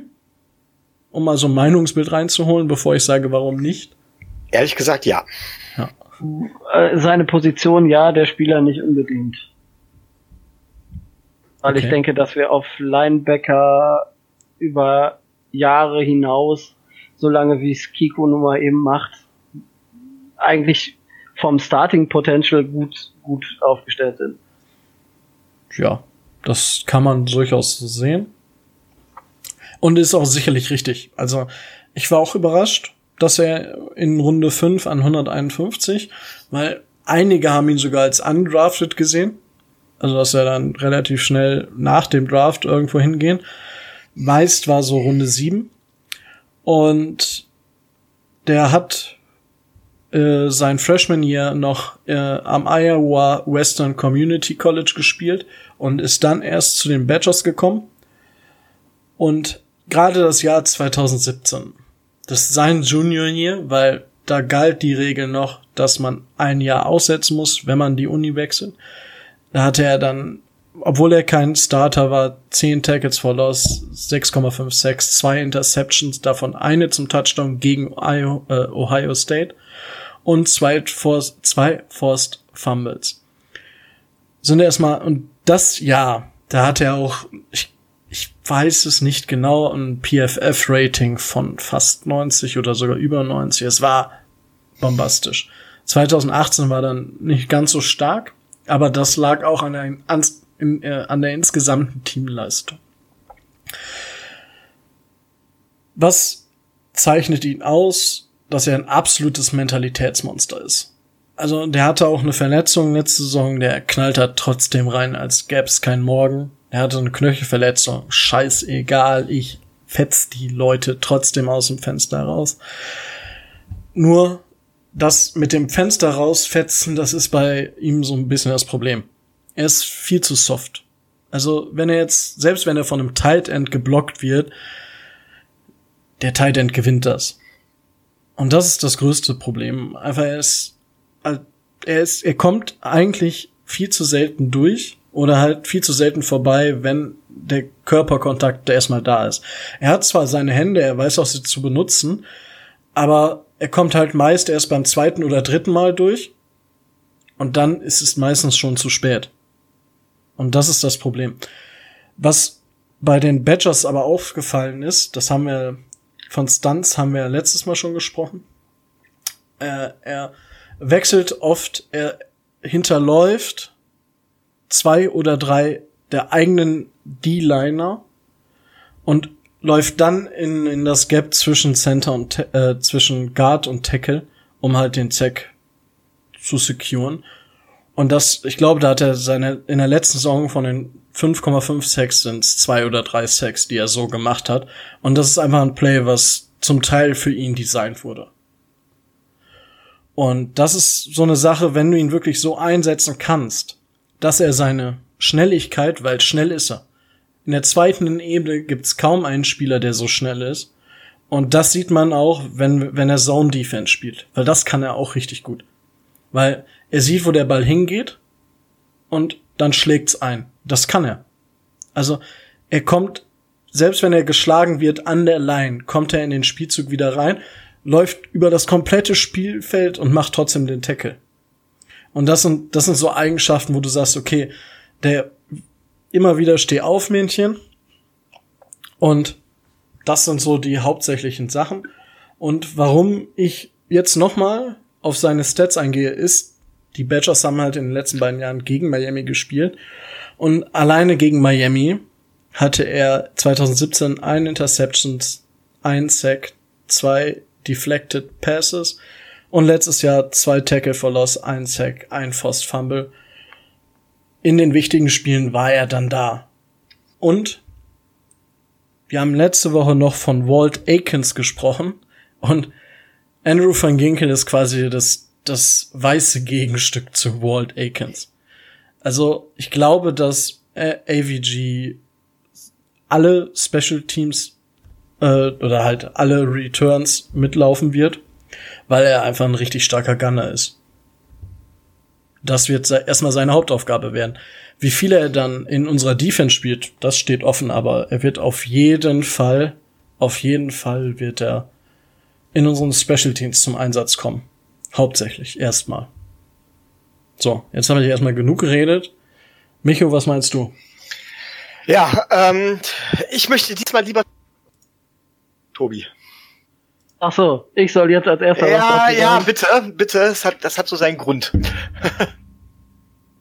um mal so ein Meinungsbild reinzuholen, bevor ich sage, warum nicht? Ehrlich gesagt, ja. Ja. Äh, Seine Position ja, der Spieler nicht unbedingt. Weil Okay. ich denke, dass wir auf Linebacker über Jahre hinaus, solange wie es Kiko nun mal eben macht, eigentlich vom Starting Potential gut, gut aufgestellt sind. Ja, das kann man durchaus so sehen. Und ist auch sicherlich richtig. Also, ich war auch überrascht, dass er in Runde 5 an 151, weil einige haben ihn sogar als undrafted gesehen. Also, dass er dann relativ schnell nach dem Draft irgendwo hingehen. Meist war so Runde 7. Und der hat äh, sein Freshman Year noch äh, am Iowa Western Community College gespielt und ist dann erst zu den Badgers gekommen. Und gerade das Jahr 2017, das ist sein Junior Year, weil da galt die Regel noch, dass man ein Jahr aussetzen muss, wenn man die Uni wechselt. Da hatte er dann, obwohl er kein Starter war, 10 Tackles for Loss, 6,56, zwei Interceptions, davon eine zum Touchdown gegen Ohio, äh, Ohio State und zwei Forced, zwei Forced Fumbles. Sind erstmal, und das Jahr, da hat er auch, ich, ich weiß es nicht genau, ein PFF-Rating von fast 90 oder sogar über 90. Es war bombastisch. 2018 war dann nicht ganz so stark, aber das lag auch an der, an, in, äh, an der insgesamten Teamleistung. Was zeichnet ihn aus, dass er ein absolutes Mentalitätsmonster ist? Also der hatte auch eine Verletzung letzte Saison, der knallt hat trotzdem rein, als gäb's kein Morgen. Er hatte eine Knöchelverletzung, scheißegal, ich fetz die Leute trotzdem aus dem Fenster raus. Nur das mit dem Fenster rausfetzen, das ist bei ihm so ein bisschen das Problem. Er ist viel zu soft. Also, wenn er jetzt, selbst wenn er von einem Tight End geblockt wird, der Tight End gewinnt das. Und das ist das größte Problem. Einfach er ist, er ist, er kommt eigentlich viel zu selten durch oder halt viel zu selten vorbei, wenn der Körperkontakt erstmal da ist. Er hat zwar seine Hände, er weiß auch sie zu benutzen, aber er kommt halt meist erst beim zweiten oder dritten Mal durch und dann ist es meistens schon zu spät. Und das ist das Problem. Was bei den Badgers aber aufgefallen ist, das haben wir von Stunts haben wir letztes Mal schon gesprochen. Äh, er wechselt oft, er hinterläuft zwei oder drei der eigenen D-Liner und läuft dann in, in das Gap zwischen Center und äh, zwischen Guard und Tackle, um halt den Zack zu securen. Und das, ich glaube, da hat er seine in der letzten Saison von den 5,5 Sacks sind zwei oder drei Sacks, die er so gemacht hat. Und das ist einfach ein Play, was zum Teil für ihn designt wurde. Und das ist so eine Sache, wenn du ihn wirklich so einsetzen kannst, dass er seine Schnelligkeit, weil schnell ist er. In der zweiten Ebene gibt's kaum einen Spieler, der so schnell ist. Und das sieht man auch, wenn, wenn er Zone Defense spielt. Weil das kann er auch richtig gut. Weil er sieht, wo der Ball hingeht und dann schlägt's ein. Das kann er. Also er kommt, selbst wenn er geschlagen wird an der Line, kommt er in den Spielzug wieder rein, läuft über das komplette Spielfeld und macht trotzdem den Tackle. Und das sind, das sind so Eigenschaften, wo du sagst, okay, der immer wieder steh auf Männchen. Und das sind so die hauptsächlichen Sachen. Und warum ich jetzt nochmal auf seine Stats eingehe, ist, die Badgers haben halt in den letzten beiden Jahren gegen Miami gespielt. Und alleine gegen Miami hatte er 2017 ein Interceptions, ein Sack, zwei Deflected Passes und letztes Jahr zwei Tackle for Loss, ein Sack, ein Forced Fumble. In den wichtigen Spielen war er dann da. Und wir haben letzte Woche noch von Walt Aikens gesprochen und Andrew van Ginkel ist quasi das, das weiße Gegenstück zu Walt Aikens. Also ich glaube, dass AVG alle Special Teams äh, oder halt alle Returns mitlaufen wird, weil er einfach ein richtig starker Gunner ist. Das wird erstmal seine Hauptaufgabe werden. Wie viel er dann in unserer Defense spielt, das steht offen, aber er wird auf jeden Fall, auf jeden Fall wird er in unseren Special Teams zum Einsatz kommen. Hauptsächlich, erstmal. So, jetzt habe ich erstmal genug geredet. Micho, was meinst du? Ja, ähm, ich möchte diesmal lieber Tobi. Ach so, ich soll jetzt als erster Ja, was ja, bitte, bitte. Das hat, das hat so seinen Grund.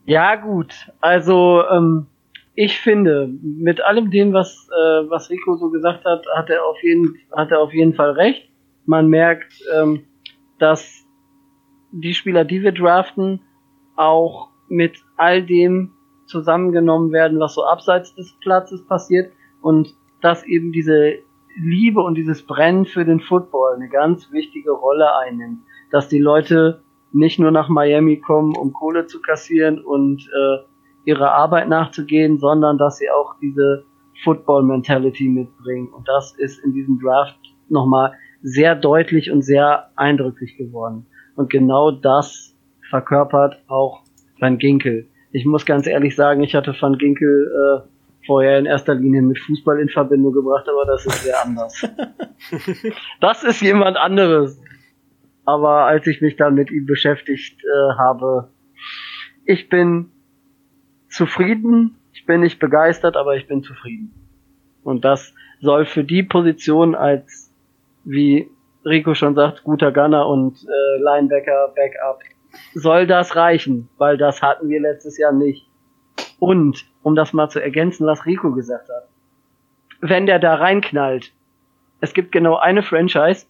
ja, gut. Also, ähm, ich finde, mit allem dem, was, äh, was Rico so gesagt hat, hat er auf jeden, hat er auf jeden Fall recht. Man merkt, ähm, dass die Spieler, die wir draften, auch mit all dem zusammengenommen werden, was so abseits des Platzes passiert und dass eben diese Liebe und dieses Brennen für den Football eine ganz wichtige Rolle einnimmt. Dass die Leute nicht nur nach Miami kommen, um Kohle zu kassieren und äh, ihrer Arbeit nachzugehen, sondern dass sie auch diese Football-Mentality mitbringen. Und das ist in diesem Draft nochmal sehr deutlich und sehr eindrücklich geworden. Und genau das verkörpert auch Van Ginkel. Ich muss ganz ehrlich sagen, ich hatte Van Ginkel äh, vorher in erster Linie mit Fußball in Verbindung gebracht, aber das ist sehr anders. das ist jemand anderes. Aber als ich mich dann mit ihm beschäftigt äh, habe, ich bin zufrieden, ich bin nicht begeistert, aber ich bin zufrieden. Und das soll für die Position als, wie Rico schon sagt, guter Gunner und äh, Linebacker, Backup, soll das reichen, weil das hatten wir letztes Jahr nicht. Und, um das mal zu ergänzen, was Rico gesagt hat, wenn der da reinknallt, es gibt genau eine Franchise,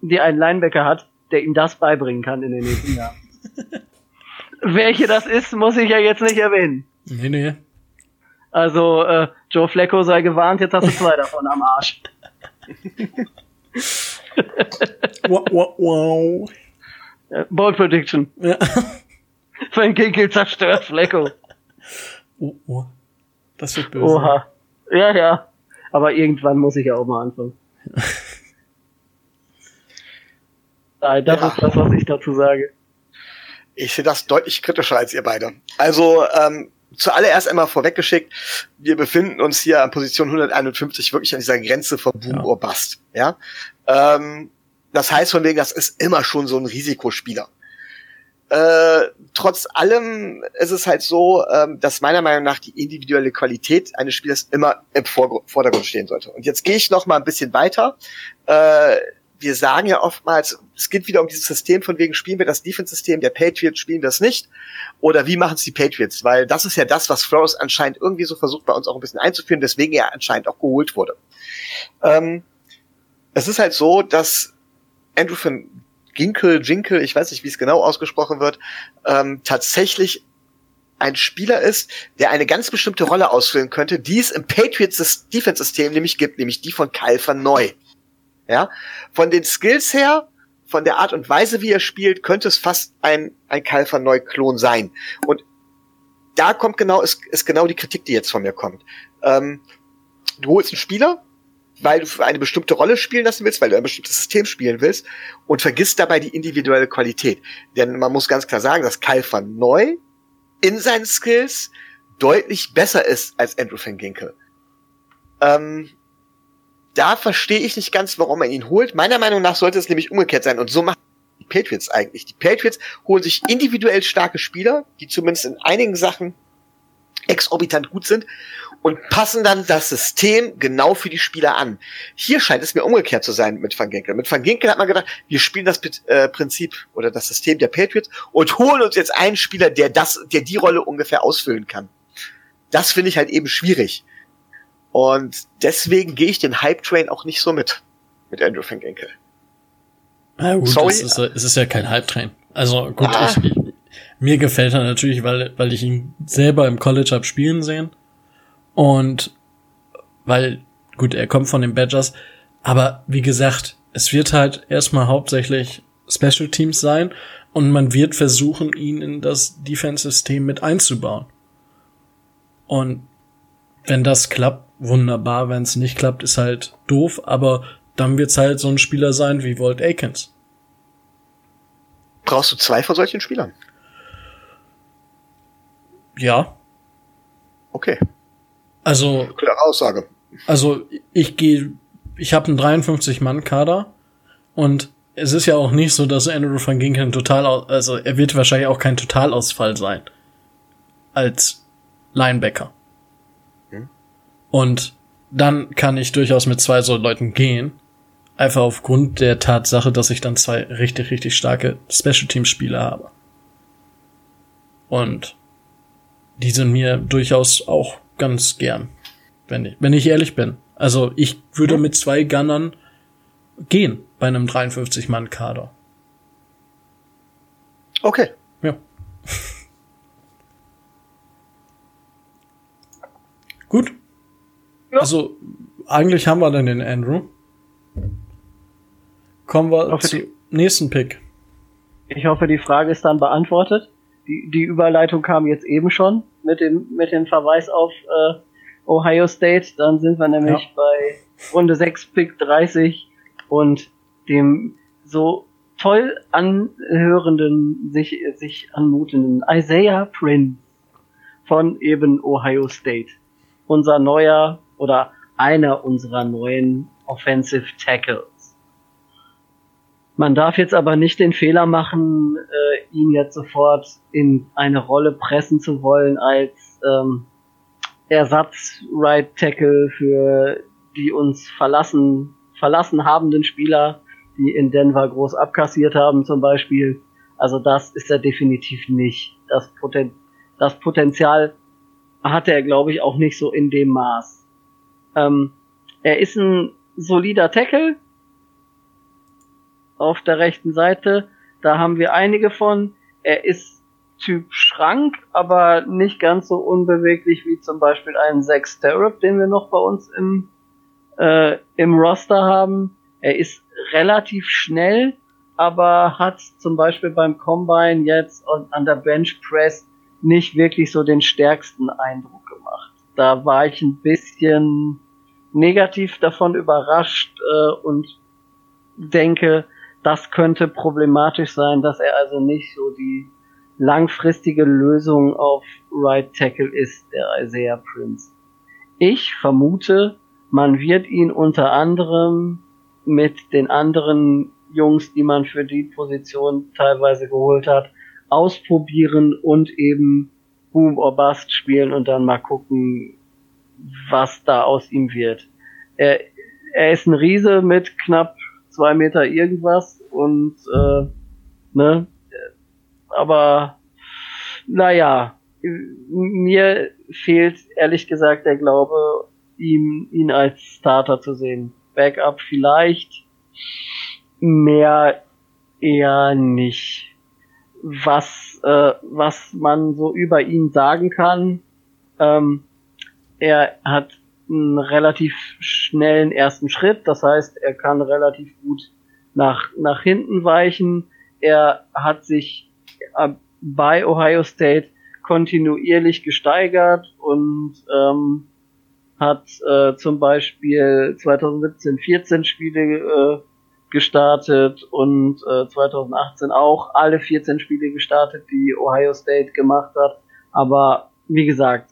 die einen Linebacker hat, der ihm das beibringen kann in den nächsten Jahren. Welche das ist, muss ich ja jetzt nicht erwähnen. Nee, nee. Also, äh, Joe Flecko sei gewarnt, jetzt hast du zwei davon am Arsch. wow, wow, wow. Ball Prediction. Ja. Wenn Kinkel zerstört Flecko. Oh, oh. Das wird böse. Oha. Ja, ja. Aber irgendwann muss ich ja auch mal anfangen. Nein, das ja. ist das, was ich dazu sage. Ich sehe das deutlich kritischer als ihr beide. Also, ähm, zuallererst einmal vorweggeschickt, wir befinden uns hier an Position 151 wirklich an dieser Grenze von Boom ja. or Bust. Ja? Ähm, das heißt von wegen, das ist immer schon so ein Risikospieler. Äh, trotz allem ist es halt so, ähm, dass meiner Meinung nach die individuelle Qualität eines Spielers immer im Vorgrund, Vordergrund stehen sollte. Und jetzt gehe ich noch mal ein bisschen weiter. Äh, wir sagen ja oftmals, es geht wieder um dieses System von wegen, spielen wir das Defense-System der Patriots, spielen das nicht? Oder wie machen es die Patriots? Weil das ist ja das, was Flores anscheinend irgendwie so versucht, bei uns auch ein bisschen einzuführen, deswegen er anscheinend auch geholt wurde. Ähm, es ist halt so, dass Andrew von Ginkel, Jinkel, ich weiß nicht, wie es genau ausgesprochen wird, ähm, tatsächlich ein Spieler ist, der eine ganz bestimmte Rolle ausfüllen könnte, die es im Patriots Defense-System nämlich gibt, nämlich die von Kyle van Neu. Ja, von den Skills her, von der Art und Weise, wie er spielt, könnte es fast ein, ein Kyle van Neu-Klon sein. Und da kommt genau, ist, ist genau die Kritik, die jetzt von mir kommt. Ähm, du holst einen Spieler, weil du für eine bestimmte Rolle spielen lassen willst, weil du ein bestimmtes System spielen willst und vergisst dabei die individuelle Qualität. Denn man muss ganz klar sagen, dass Kyle van Neu in seinen Skills deutlich besser ist als Andrew van Ginkel. Ähm, da verstehe ich nicht ganz, warum man ihn holt. Meiner Meinung nach sollte es nämlich umgekehrt sein. Und so macht die Patriots eigentlich. Die Patriots holen sich individuell starke Spieler, die zumindest in einigen Sachen exorbitant gut sind und passen dann das System genau für die Spieler an. Hier scheint es mir umgekehrt zu sein mit Van Ginkel. Mit Van Ginkel hat man gedacht, wir spielen das äh, Prinzip oder das System der Patriots und holen uns jetzt einen Spieler, der das, der die Rolle ungefähr ausfüllen kann. Das finde ich halt eben schwierig. Und deswegen gehe ich den Hype-Train auch nicht so mit, mit Andrew Van Ginkel. Na gut, Sorry. Es, ist, es ist ja kein Hype-Train. Also gut, ah. ich, mir gefällt er natürlich, weil, weil ich ihn selber im College hab spielen sehen. Und weil, gut, er kommt von den Badgers, aber wie gesagt, es wird halt erstmal hauptsächlich Special Teams sein und man wird versuchen, ihn in das Defense-System mit einzubauen. Und wenn das klappt, wunderbar. Wenn es nicht klappt, ist halt doof, aber dann wird's halt so ein Spieler sein wie Walt Akins. Brauchst du zwei von solchen Spielern? Ja. Okay. Also. Klare Aussage. Also ich gehe, ich habe einen 53-Mann-Kader und es ist ja auch nicht so, dass Andrew van Ginkel total, also er wird wahrscheinlich auch kein Totalausfall sein als Linebacker. Hm. Und dann kann ich durchaus mit zwei so Leuten gehen. Einfach aufgrund der Tatsache, dass ich dann zwei richtig, richtig starke Special Team Spieler habe. Und die sind mir durchaus auch ganz gern. Wenn ich, wenn ich ehrlich bin. Also ich würde mit zwei Gunnern gehen bei einem 53-Mann-Kader. Okay. Ja. Gut. Ja. Also eigentlich haben wir dann den Andrew. Kommen wir zum nächsten Pick. Ich hoffe, die Frage ist dann beantwortet. Die, die Überleitung kam jetzt eben schon mit dem, mit dem Verweis auf äh, Ohio State. Dann sind wir nämlich ja. bei Runde 6, Pick 30 und dem so toll anhörenden, sich, sich anmutenden Isaiah Prince von eben Ohio State. Unser neuer oder einer unserer neuen Offensive Tackles. Man darf jetzt aber nicht den Fehler machen, äh, ihn jetzt sofort in eine Rolle pressen zu wollen als ähm, Ersatz Right Tackle für die uns verlassen verlassen habenden Spieler, die in Denver groß abkassiert haben zum Beispiel. Also das ist er definitiv nicht. Das, Poten das Potenzial hatte er, glaube ich, auch nicht so in dem Maß. Ähm, er ist ein solider Tackle, auf der rechten Seite. Da haben wir einige von. Er ist Typ Schrank, aber nicht ganz so unbeweglich wie zum Beispiel ein Zack Stirrup, den wir noch bei uns im, äh, im Roster haben. Er ist relativ schnell, aber hat zum Beispiel beim Combine jetzt an der Bench Press nicht wirklich so den stärksten Eindruck gemacht. Da war ich ein bisschen negativ davon überrascht äh, und denke, das könnte problematisch sein, dass er also nicht so die langfristige Lösung auf Right Tackle ist, der Isaiah Prince. Ich vermute, man wird ihn unter anderem mit den anderen Jungs, die man für die Position teilweise geholt hat, ausprobieren und eben Boom or Bust spielen und dann mal gucken, was da aus ihm wird. Er, er ist ein Riese mit knapp zwei Meter irgendwas und äh, ne, aber naja, mir fehlt ehrlich gesagt der Glaube, ihm, ihn als Starter zu sehen. Backup vielleicht, mehr eher nicht. Was, äh, was man so über ihn sagen kann, ähm, er hat einen relativ schnellen ersten Schritt, das heißt, er kann relativ gut nach, nach hinten weichen. Er hat sich äh, bei Ohio State kontinuierlich gesteigert und ähm, hat äh, zum Beispiel 2017 14 Spiele äh, gestartet und äh, 2018 auch alle 14 Spiele gestartet, die Ohio State gemacht hat. Aber wie gesagt,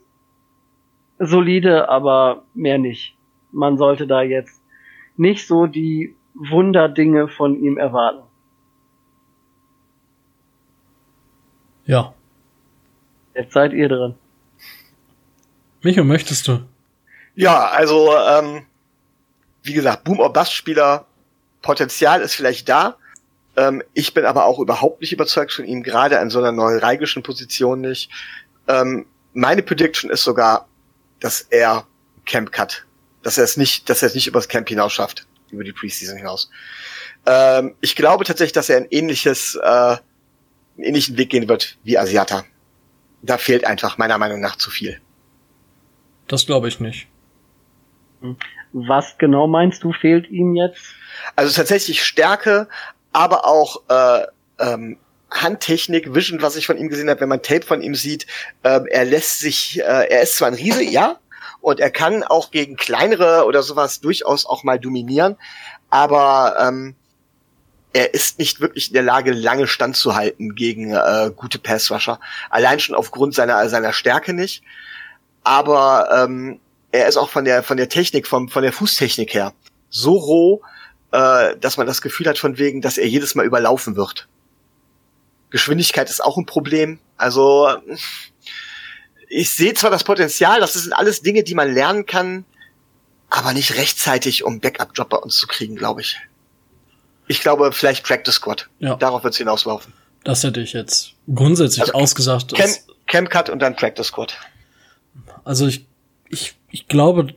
solide, aber mehr nicht. Man sollte da jetzt nicht so die Wunderdinge von ihm erwarten. Ja. Jetzt seid ihr drin. Micho, möchtest du? Ja, also, ähm, wie gesagt, Boom- or Bust-Spieler, Potenzial ist vielleicht da. Ähm, ich bin aber auch überhaupt nicht überzeugt von ihm, gerade an so einer neuralgischen Position nicht. Ähm, meine Prediction ist sogar, dass er Camp Cut, dass er es nicht, dass er es nicht übers Camp hinaus schafft, über die Preseason hinaus. Ähm, ich glaube tatsächlich, dass er ein ähnliches, äh, einen ähnlichen Weg gehen wird wie Asiata. Da fehlt einfach meiner Meinung nach zu viel. Das glaube ich nicht. Was genau meinst du fehlt ihm jetzt? Also tatsächlich Stärke, aber auch äh, ähm, Handtechnik, Vision, was ich von ihm gesehen habe, wenn man Tape von ihm sieht, ähm, er lässt sich, äh, er ist zwar ein Riese, ja, und er kann auch gegen kleinere oder sowas durchaus auch mal dominieren, aber ähm, er ist nicht wirklich in der Lage, lange standzuhalten gegen äh, gute Passrusher. Allein schon aufgrund seiner seiner Stärke nicht. Aber ähm, er ist auch von der von der Technik, vom, von der Fußtechnik her so roh, äh, dass man das Gefühl hat von wegen, dass er jedes Mal überlaufen wird. Geschwindigkeit ist auch ein Problem. Also ich sehe zwar das Potenzial, das sind alles Dinge, die man lernen kann, aber nicht rechtzeitig, um Backup-Job bei uns zu kriegen, glaube ich. Ich glaube, vielleicht Practice Squad. Ja. Darauf wird es hinauslaufen. Das hätte ich jetzt grundsätzlich Also, ausgesagt. Camp, dass- Camp Cut und dann Practice Squad. Also ich, ich, ich glaube,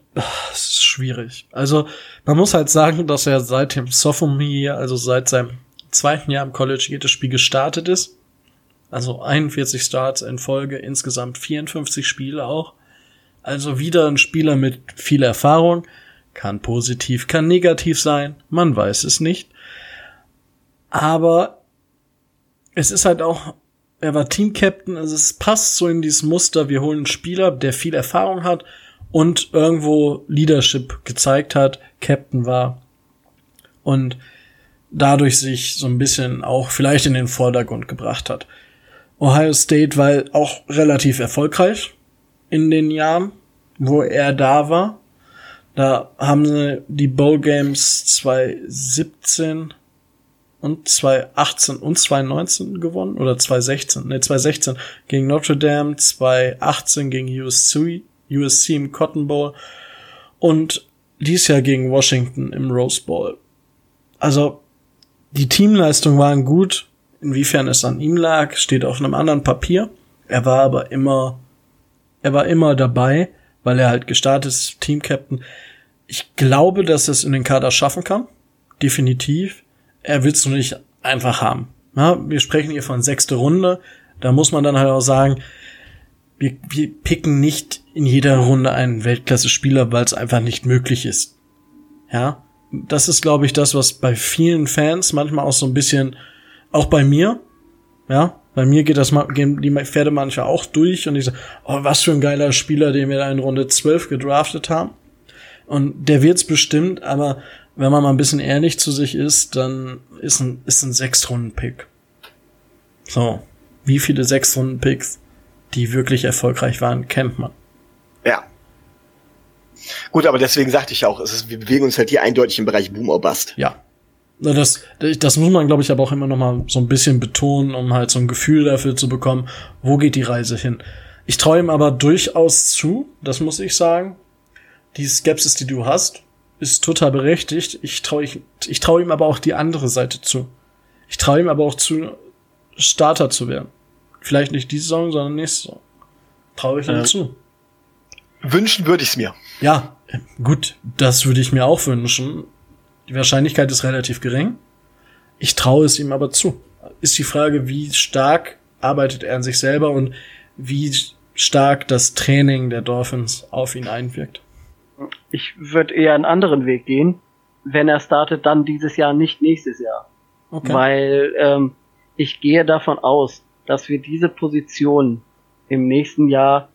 es ist schwierig. Also man muss halt sagen, dass er seit dem Sophomore Year, also seit seinem zweiten Jahr im College, jedes Spiel gestartet ist. Also 41 Starts in Folge, insgesamt 54 Spiele auch. Also wieder ein Spieler mit viel Erfahrung. Kann positiv, kann negativ sein. Man weiß es nicht. Aber es ist halt auch er war Team-Captain, also es passt so in dieses Muster, wir holen einen Spieler, der viel Erfahrung hat und irgendwo Leadership gezeigt hat, Captain war und dadurch sich so ein bisschen auch vielleicht in den Vordergrund gebracht hat. Ohio State war auch relativ erfolgreich in den Jahren, wo er da war. Da haben sie die Bowl Games 2017 und 2018 und 2019 gewonnen oder 2016, ne 2016 gegen Notre Dame, 2018 gegen USC, USC im Cotton Bowl und dies Jahr gegen Washington im Rose Bowl. Also die Teamleistung waren gut, inwiefern es an ihm lag, steht auf einem anderen Papier. Er war aber immer er war immer dabei, weil er halt gestartet ist, Team Captain. Ich glaube, dass er es in den Kader schaffen kann. Definitiv er will's nur nicht einfach haben. Ja, wir sprechen hier von sechste Runde. Da muss man dann halt auch sagen, wir, wir picken nicht in jeder Runde einen Weltklasse-Spieler, weil es einfach nicht möglich ist. Ja, das ist, glaube ich, das, was bei vielen Fans manchmal auch so ein bisschen, auch bei mir, ja, bei mir geht das, gehen die Pferde manchmal auch durch und ich so, oh, was für ein geiler Spieler, den wir da in Runde 12 gedraftet haben. Und der wird's bestimmt, aber wenn man mal ein bisschen ehrlich zu sich ist, dann ist ein, ist ein Sechstrunden-Pick. So. Wie viele Sechstrunden-Picks, die wirklich erfolgreich waren, kennt man. Ja. Gut, aber deswegen sagte ich auch, es ist, wir bewegen uns halt hier eindeutig im Bereich Boom or Bust. Ja. Na, Das, das muss man, glaube ich, aber auch immer noch mal so ein bisschen betonen, um halt so ein Gefühl dafür zu bekommen, wo geht die Reise hin. Ich traue ihm aber durchaus zu, das muss ich sagen. Die Skepsis, die du hast, ist total berechtigt. Ich traue ich, ich trau ihm aber auch die andere Seite zu. Ich traue ihm aber auch zu, Starter zu werden. Vielleicht nicht diese Saison, sondern nächste Saison. Traue ich ihm ja. zu. Wünschen würde ich es mir. Ja, gut, das würde ich mir auch wünschen. Die Wahrscheinlichkeit ist relativ gering. Ich traue es ihm aber zu. Ist die Frage, wie stark arbeitet er an sich selber und wie stark das Training der Dolphins auf ihn einwirkt. Ich würde eher einen anderen Weg gehen. Wenn er startet, dann dieses Jahr, nicht nächstes Jahr. Okay. Weil ähm, ich gehe davon aus, dass wir diese Position im nächsten Jahr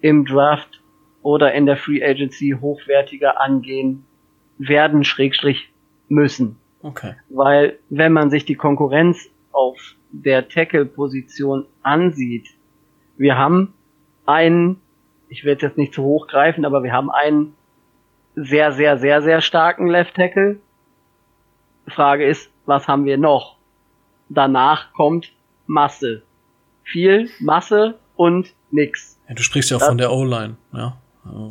im Draft oder in der Free Agency hochwertiger angehen werden, Schrägstrich müssen. Okay. Weil wenn man sich die Konkurrenz auf der Tackle-Position ansieht, wir haben einen, ich werde jetzt nicht zu hoch greifen, aber wir haben einen sehr, sehr, sehr, sehr starken Left Tackle. Frage ist, was haben wir noch? Danach kommt Masse. Viel Masse und nix. Ja, du sprichst ja auch das, von der O-Line, ja.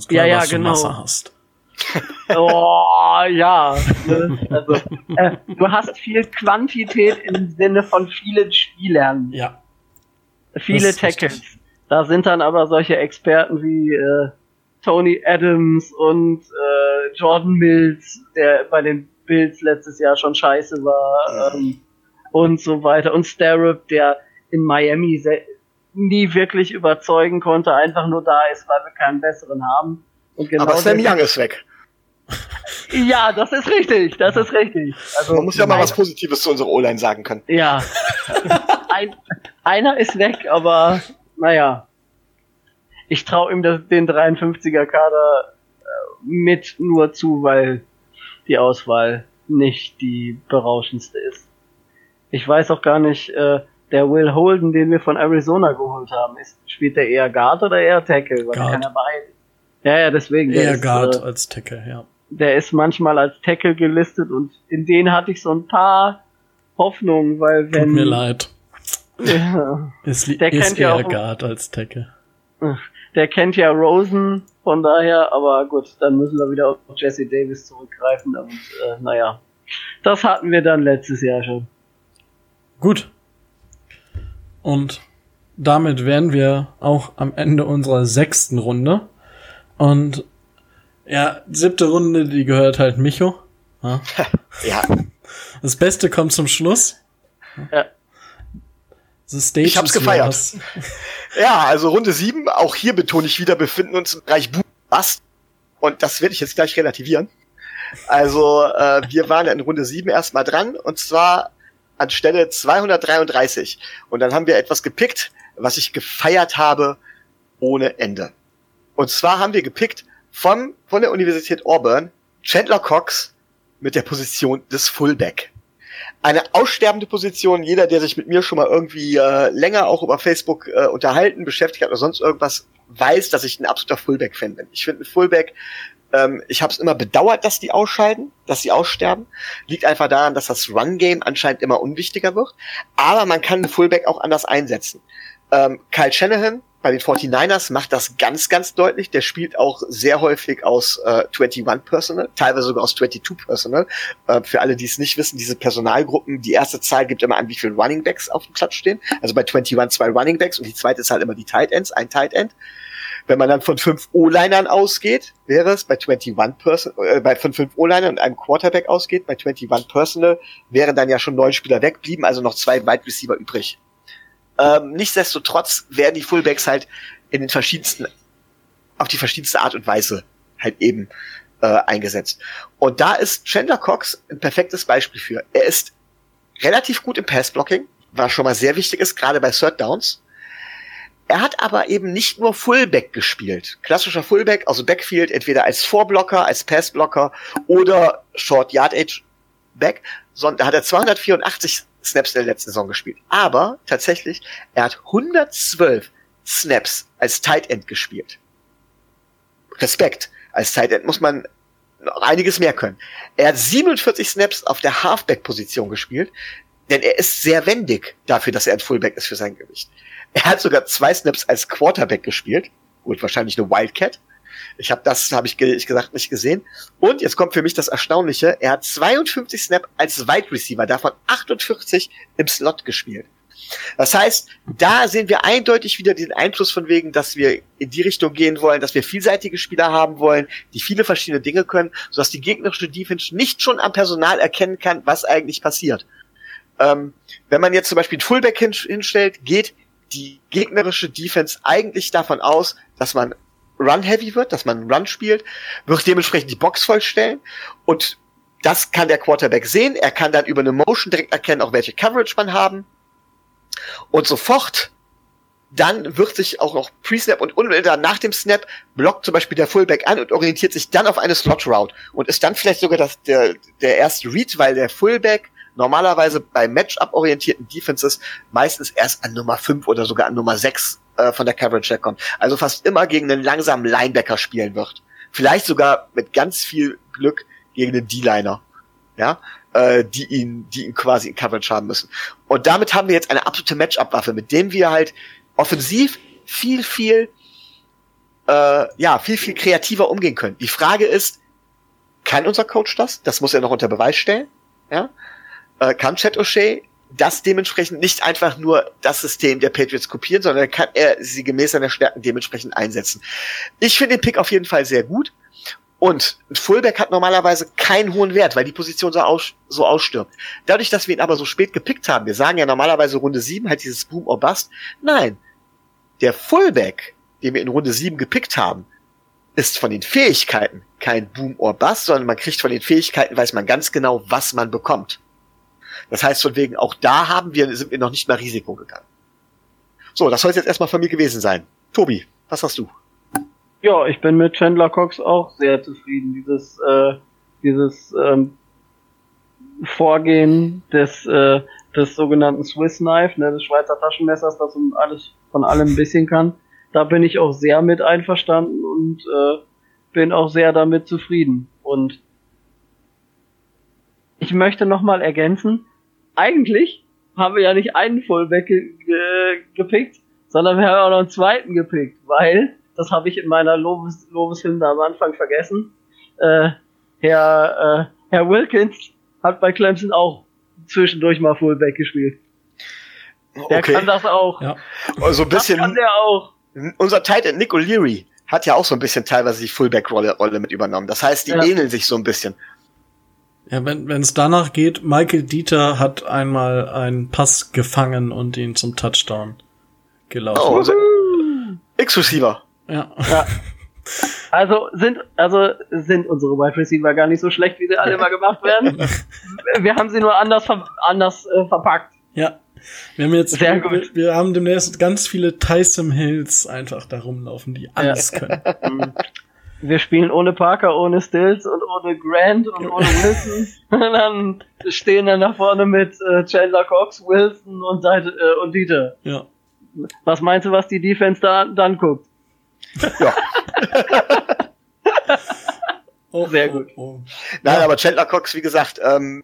Klar, ja, ja, genau. Hast. oh, ja. Ne? Also, äh, du hast viel Quantität im Sinne von vielen Spielern. Ja. Viele Tackles. Da sind dann aber solche Experten wie äh, Tony Adams und äh, Jordan Mills, der bei den Bills letztes Jahr schon scheiße war, ähm, und so weiter. Und Starrup, der in Miami nie wirklich überzeugen konnte, einfach nur da ist, weil wir keinen besseren haben. Genau aber Sam Young ist weg. Ja, das ist richtig, das ist richtig. Also, Man muss ja mal was Positives zu unserer O-Line sagen können. Ja. Ein, einer ist weg, aber naja. Ich traue ihm das, den 53er Kader äh, mit nur zu, weil die Auswahl nicht die berauschendste ist. Ich weiß auch gar nicht, äh, der Will Holden, den wir von Arizona geholt haben, ist, spielt der eher Guard oder eher Tackle? Weil Guard. Kann ja, ja, deswegen. Eher Guard äh, als Tackle, ja. Der ist manchmal als Tackle gelistet und in den hatte ich so ein paar Hoffnungen, weil wenn. Tut mir leid. Ja, ist, der ist kennt eher ja Guard als Tackle. Der kennt ja Rosen, von daher, aber gut, dann müssen wir wieder auf Jesse Davis zurückgreifen und äh, naja. Das hatten wir dann letztes Jahr schon. Gut. Und damit wären wir auch am Ende unserer sechsten Runde. Und ja, siebte Runde, die gehört halt Micho. Ja. ja. Das Beste kommt zum Schluss. Ja. ich hab's gefeiert. ja, also Runde sieben, auch hier betone ich wieder, befinden uns im Bereich Bust. Und das werde ich jetzt gleich relativieren. Also, äh, wir waren in Runde sieben erstmal dran. Und zwar an Stelle 233. Und dann haben wir etwas gepickt, was ich gefeiert habe ohne Ende. Und zwar haben wir gepickt von, von der Universität Auburn Chandler Cox mit der Position des Fullback. Eine aussterbende Position. Jeder, der sich mit mir schon mal irgendwie äh, länger auch über Facebook äh, unterhalten, beschäftigt hat oder sonst irgendwas, weiß, dass ich ein absoluter Fullback-Fan bin. Ich finde ein Fullback ähm, ich habe es immer bedauert, dass die ausscheiden, dass sie aussterben. Liegt einfach daran, dass das Run-Game anscheinend immer unwichtiger wird. Aber man kann den Fullback auch anders einsetzen. Ähm, Kyle Shanahan bei den 49ers macht das ganz, ganz deutlich. Der spielt auch sehr häufig aus äh, 21 Personal, teilweise sogar aus 22 Personal. Äh, für alle, die es nicht wissen, diese Personalgruppen, die erste Zahl gibt immer an, wie viele Running Backs auf dem Platz stehen. Also bei 21 zwei Running Backs und die zweite ist halt immer die Tight Ends, ein Tight End. Wenn man dann von fünf O-Linern ausgeht, wäre es bei 21 Person, äh, bei von fünf O-Linern und einem Quarterback ausgeht, bei 21 Personal, wären dann ja schon neun Spieler weg, blieben also noch zwei Wide Receiver übrig. Ähm, nichtsdestotrotz werden die Fullbacks halt in den verschiedensten, auf die verschiedenste Art und Weise halt eben äh, eingesetzt. Und da ist Chandler Cox ein perfektes Beispiel für. Er ist relativ gut im Passblocking, was schon mal sehr wichtig ist, gerade bei Third Downs. Er hat aber eben nicht nur Fullback gespielt. Klassischer Fullback, also Backfield, entweder als Vorblocker, als Passblocker oder Short Yard Age Back, sondern da hat er 284 Snaps in der letzten Saison gespielt. Aber tatsächlich, er hat 112 Snaps als Tight End gespielt. Respekt. Als Tight End muss man noch einiges mehr können. Er hat 47 Snaps auf der Halfback-Position gespielt, denn er ist sehr wendig dafür, dass er ein Fullback ist für sein Gewicht. Er hat sogar zwei Snaps als Quarterback gespielt. Gut, wahrscheinlich eine Wildcat. Ich habe das, habe ich, ich gesagt, nicht gesehen. Und jetzt kommt für mich das Erstaunliche. Er hat 52 Snap als Wide Receiver, davon 48 im Slot gespielt. Das heißt, da sehen wir eindeutig wieder den Einfluss von wegen, dass wir in die Richtung gehen wollen, dass wir vielseitige Spieler haben wollen, die viele verschiedene Dinge können, sodass die gegnerische Defense nicht schon am Personal erkennen kann, was eigentlich passiert. Ähm, wenn man jetzt zum Beispiel einen Fullback hinstellt, geht die gegnerische Defense eigentlich davon aus, dass man Run-heavy wird, dass man Run spielt, wird dementsprechend die Box vollstellen und das kann der Quarterback sehen. Er kann dann über eine Motion direkt erkennen, auch welche Coverage man haben. Und sofort dann wird sich auch noch Pre-Snap und unmittelbar nach dem Snap blockt zum Beispiel der Fullback an und orientiert sich dann auf eine Slot-Route und ist dann vielleicht sogar das, der, der erste Read, weil der Fullback normalerweise bei Matchup-orientierten Defenses meistens erst an Nummer 5 oder sogar an Nummer 6 äh, von der Coverage herkommt. Also fast immer gegen einen langsamen Linebacker spielen wird. Vielleicht sogar mit ganz viel Glück gegen den D-Liner. Ja, äh, die ihn, die ihn quasi in Coverage haben müssen. Und damit haben wir jetzt eine absolute Matchup-Waffe, mit dem wir halt offensiv viel, viel, äh, ja, viel, viel kreativer umgehen können. Die Frage ist, kann unser Coach das? Das muss er noch unter Beweis stellen. Ja? Äh, kann Chet O'Shea das dementsprechend nicht einfach nur das System der Patriots kopieren, sondern kann er sie gemäß seiner Stärken dementsprechend einsetzen. Ich finde den Pick auf jeden Fall sehr gut. Und ein Fullback hat normalerweise keinen hohen Wert, weil die Position so, aus, so ausstirbt. Dadurch, dass wir ihn aber so spät gepickt haben, wir sagen ja normalerweise Runde 7 halt dieses Boom or Bust. Nein, der Fullback, den wir in Runde 7 gepickt haben, ist von den Fähigkeiten kein Boom or Bust, sondern man kriegt von den Fähigkeiten, weiß man ganz genau, was man bekommt. Das heißt von wegen, auch da haben wir, sind wir noch nicht mal Risiko gegangen. So, das soll jetzt erstmal von mir gewesen sein. Tobi, was hast du? Ja, ich bin mit Chandler Cox auch sehr zufrieden. Dieses, äh, dieses ähm, Vorgehen des, äh, des sogenannten Swiss Knife, ne, des Schweizer Taschenmessers, das um alles von allem ein bisschen kann. Da bin ich auch sehr mit einverstanden und äh, bin auch sehr damit zufrieden. Und ich möchte nochmal ergänzen, eigentlich haben wir ja nicht einen Fullback ge ge gepickt, sondern wir haben auch noch einen zweiten gepickt, weil das habe ich in meiner Lobes Lobeshymne am Anfang vergessen. Äh, Herr, äh, Herr Wilkins hat bei Clemson auch zwischendurch mal Fullback gespielt. Der okay. kann das auch. Ja. Also ein bisschen. Das kann der auch. Unser Titan Nick O'Leary hat ja auch so ein bisschen teilweise die Fullback-Rolle Rolle mit übernommen. Das heißt, die ja. ähneln sich so ein bisschen. Ja, wenn es danach geht, Michael Dieter hat einmal einen Pass gefangen und ihn zum Touchdown gelaufen. Oh, also X-Receiver. Ja. ja. Also sind, also sind unsere Wide Receiver gar nicht so schlecht, wie sie alle immer gemacht werden. Wir haben sie nur anders, ver anders äh, verpackt. Ja. Wir haben jetzt, Sehr gut. Wir, wir, haben demnächst ganz viele Tyson Hills einfach da rumlaufen, die alles ja. können. Wir spielen ohne Parker, ohne Stills und ohne Grant und ohne Wilson. und dann stehen dann nach vorne mit äh, Chandler Cox, Wilson und, äh, und Dieter. Ja. Was meinst du, was die Defense da dann guckt? Ja. oh, Sehr gut. Oh, oh. Nein, aber Chandler Cox, wie gesagt, ähm,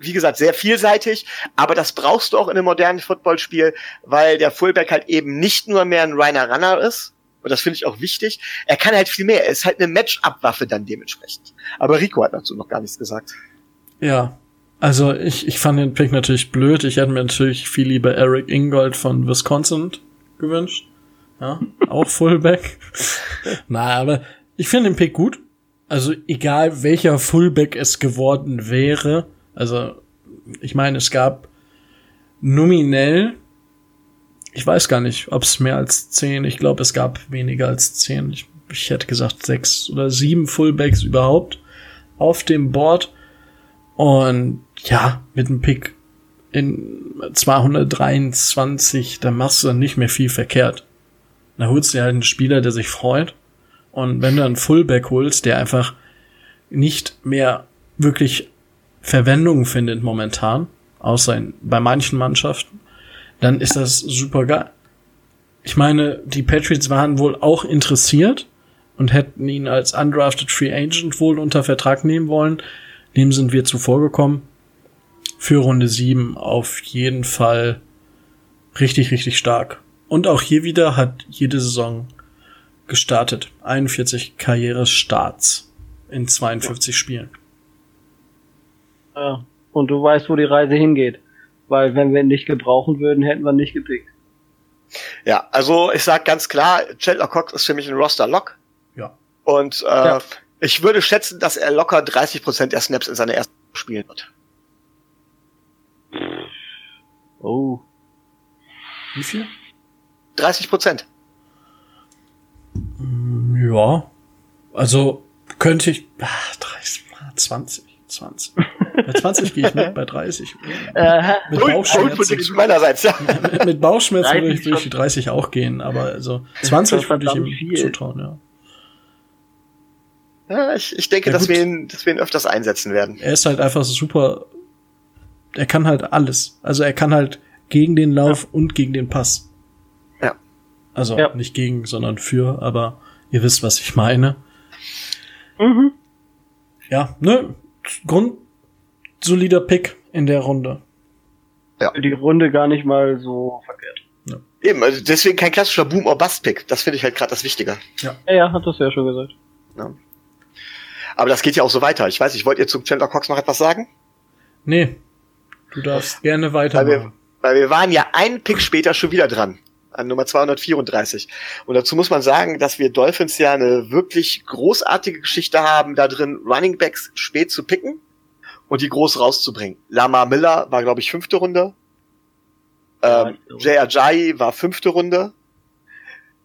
wie gesagt, sehr vielseitig, aber das brauchst du auch in einem modernen Footballspiel, weil der Fullback halt eben nicht nur mehr ein reiner Runner ist, und das finde ich auch wichtig, er kann halt viel mehr, er ist halt eine Match-Up-Waffe dann dementsprechend. Aber Rico hat dazu noch gar nichts gesagt. Ja, also ich, ich fand den Pick natürlich blöd, ich hätte mir natürlich viel lieber Eric Ingold von Wisconsin gewünscht. Ja, auch Fullback. Na, aber ich finde den Pick gut. Also egal welcher Fullback es geworden wäre. Also ich meine, es gab nominell, ich weiß gar nicht, ob es mehr als zehn, ich glaube, es gab weniger als zehn. Ich, ich hätte gesagt sechs oder sieben Fullbacks überhaupt auf dem Board. Und ja, mit dem Pick in 223, da machst du nicht mehr viel verkehrt. Da holst du halt einen Spieler, der sich freut. Und wenn du einen Fullback holst, der einfach nicht mehr wirklich Verwendung findet momentan, außer in, bei manchen Mannschaften, dann ist das super geil. Ich meine, die Patriots waren wohl auch interessiert und hätten ihn als undrafted Free Agent wohl unter Vertrag nehmen wollen. Dem sind wir zuvor gekommen. Für Runde 7 auf jeden Fall richtig, richtig stark. Und auch hier wieder hat jede Saison gestartet. 41 Karrierestarts in 52 ja. Spielen. Ja. Und du weißt, wo die Reise hingeht. Weil wenn wir ihn nicht gebrauchen würden, hätten wir ihn nicht gepickt. Ja, also ich sag ganz klar, Chandler Cox ist für mich ein Roster-Lock. Ja. Und äh, ja. ich würde schätzen, dass er locker 30% der Snaps in seiner ersten spielen wird. Oh. Wie viel? 30 Prozent. Mm, ja. Also könnte ich. Ach, 30, 20, 20. Bei 20 gehe ich mit, bei 30. mit Bauchschmerzen. meinerseits, ja. mit, Bauchschmerzen würde ich durch die 30 auch gehen, aber also 20 würde ich ihm viel. zutrauen, ja. Ja, ich, ich denke, ja, dass, wir ihn, dass wir ihn öfters einsetzen werden. Er ist halt einfach super. Er kann halt alles. Also er kann halt gegen den Lauf ja. und gegen den Pass. Ja. Also nicht gegen, sondern für, aber ihr wisst, was ich meine. Mhm. Ja, ne, Grund solider Pick in der Runde. Ja. Die Runde gar nicht mal so verkehrt. Ja. Eben, also deswegen kein klassischer Boom or Bust Pick. Das finde ich halt gerade das Wichtige. Ja. ja, ja, hat das ja schon gesagt. Ja. Aber das geht ja auch so weiter. Ich weiß nicht, wollt ihr zu Chandler Cox noch etwas sagen? Nee. Du darfst gerne weitermachen. Weil wir, weil wir waren ja einen Pick später schon wieder dran. An Nummer 234. Und dazu muss man sagen, dass wir Dolphins ja eine wirklich großartige Geschichte haben, da drin Running Backs spät zu picken und die groß rauszubringen. Lama Miller war, glaube ich, fünfte Runde. Ähm, Jay Ajayi war fünfte Runde.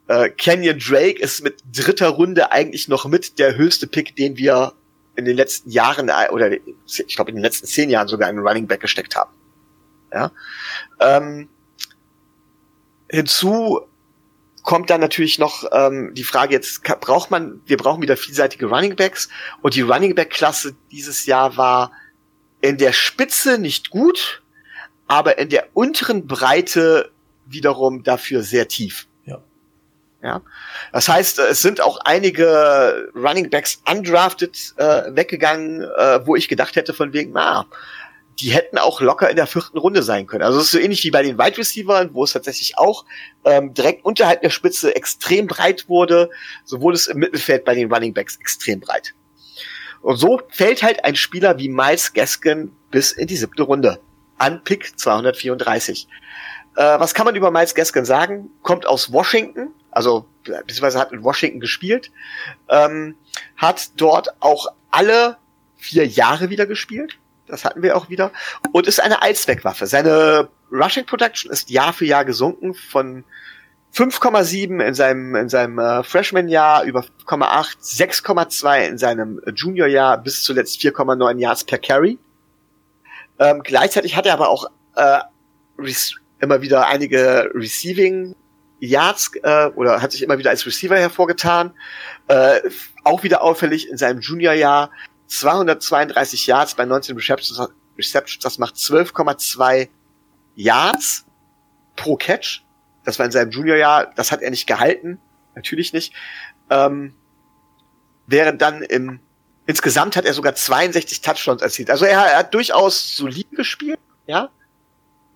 Äh, Kenyon Drake ist mit dritter Runde eigentlich noch mit der höchste Pick, den wir in den letzten Jahren äh, oder ich glaube in den letzten zehn Jahren sogar in Running Back gesteckt haben. Ja. Ähm, hinzu kommt dann natürlich noch ähm, die Frage jetzt braucht man wir brauchen wieder vielseitige Running Backs und die Running Back Klasse dieses Jahr war in der Spitze nicht gut, aber in der unteren Breite wiederum dafür sehr tief. Ja, das heißt, es sind auch einige Running Backs undrafted äh, weggegangen, äh, wo ich gedacht hätte von wegen, na, die hätten auch locker in der vierten Runde sein können. Also es ist so ähnlich wie bei den Wide Receivers, wo es tatsächlich auch ähm, direkt unterhalb der Spitze extrem breit wurde, so wurde es im Mittelfeld bei den Running Backs extrem breit. Und so fällt halt ein Spieler wie Miles Gaskin bis in die siebte Runde an Pick 234. Äh, was kann man über Miles Gaskin sagen? Kommt aus Washington, also beziehungsweise hat in Washington gespielt, ähm, hat dort auch alle vier Jahre wieder gespielt. Das hatten wir auch wieder. Und ist eine Allzweckwaffe. Seine Rushing Production ist Jahr für Jahr gesunken von 5,7 in seinem, in seinem äh, Freshman-Jahr über 5,8, 6,2 in seinem Junior-Jahr bis zuletzt 4,9 Yards per Carry. Ähm, gleichzeitig hat er aber auch äh, immer wieder einige Receiving Yards äh, oder hat sich immer wieder als Receiver hervorgetan. Äh, auch wieder auffällig in seinem Juniorjahr 232 Yards bei 19 Receptions, Receptions das macht 12,2 Yards pro Catch. Das war in seinem Juniorjahr, das hat er nicht gehalten, natürlich nicht. Ähm, während dann im insgesamt hat er sogar 62 Touchdowns erzielt. Also er, er hat durchaus solide gespielt, ja.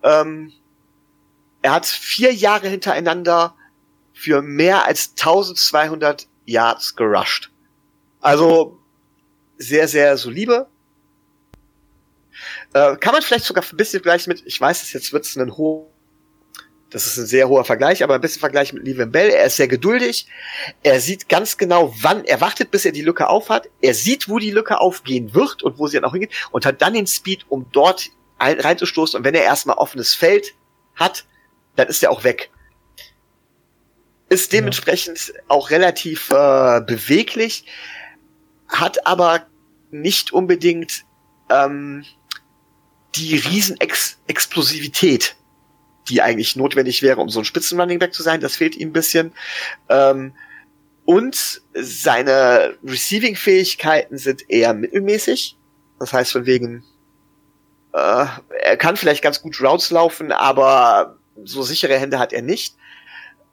Ähm, er hat vier Jahre hintereinander für mehr als 1200 Yards gerusht. Also sehr, sehr solide. Äh, kann man vielleicht sogar ein bisschen vergleichen mit, ich weiß, jetzt wird es ein hoher, das ist ein sehr hoher Vergleich, aber ein bisschen Vergleich mit Levan Bell. Er ist sehr geduldig. Er sieht ganz genau, wann, er wartet, bis er die Lücke aufhat. Er sieht, wo die Lücke aufgehen wird und wo sie dann auch hingeht und hat dann den Speed, um dort reinzustoßen. Und wenn er erstmal offenes Feld hat, dann ist er auch weg. Ist dementsprechend ja. auch relativ äh, beweglich, hat aber nicht unbedingt ähm, die Riesenexplosivität, die eigentlich notwendig wäre, um so ein Spitzenrunningback zu sein. Das fehlt ihm ein bisschen. Ähm, und seine Receiving-Fähigkeiten sind eher mittelmäßig. Das heißt von wegen, äh, er kann vielleicht ganz gut Routes laufen, aber so sichere Hände hat er nicht.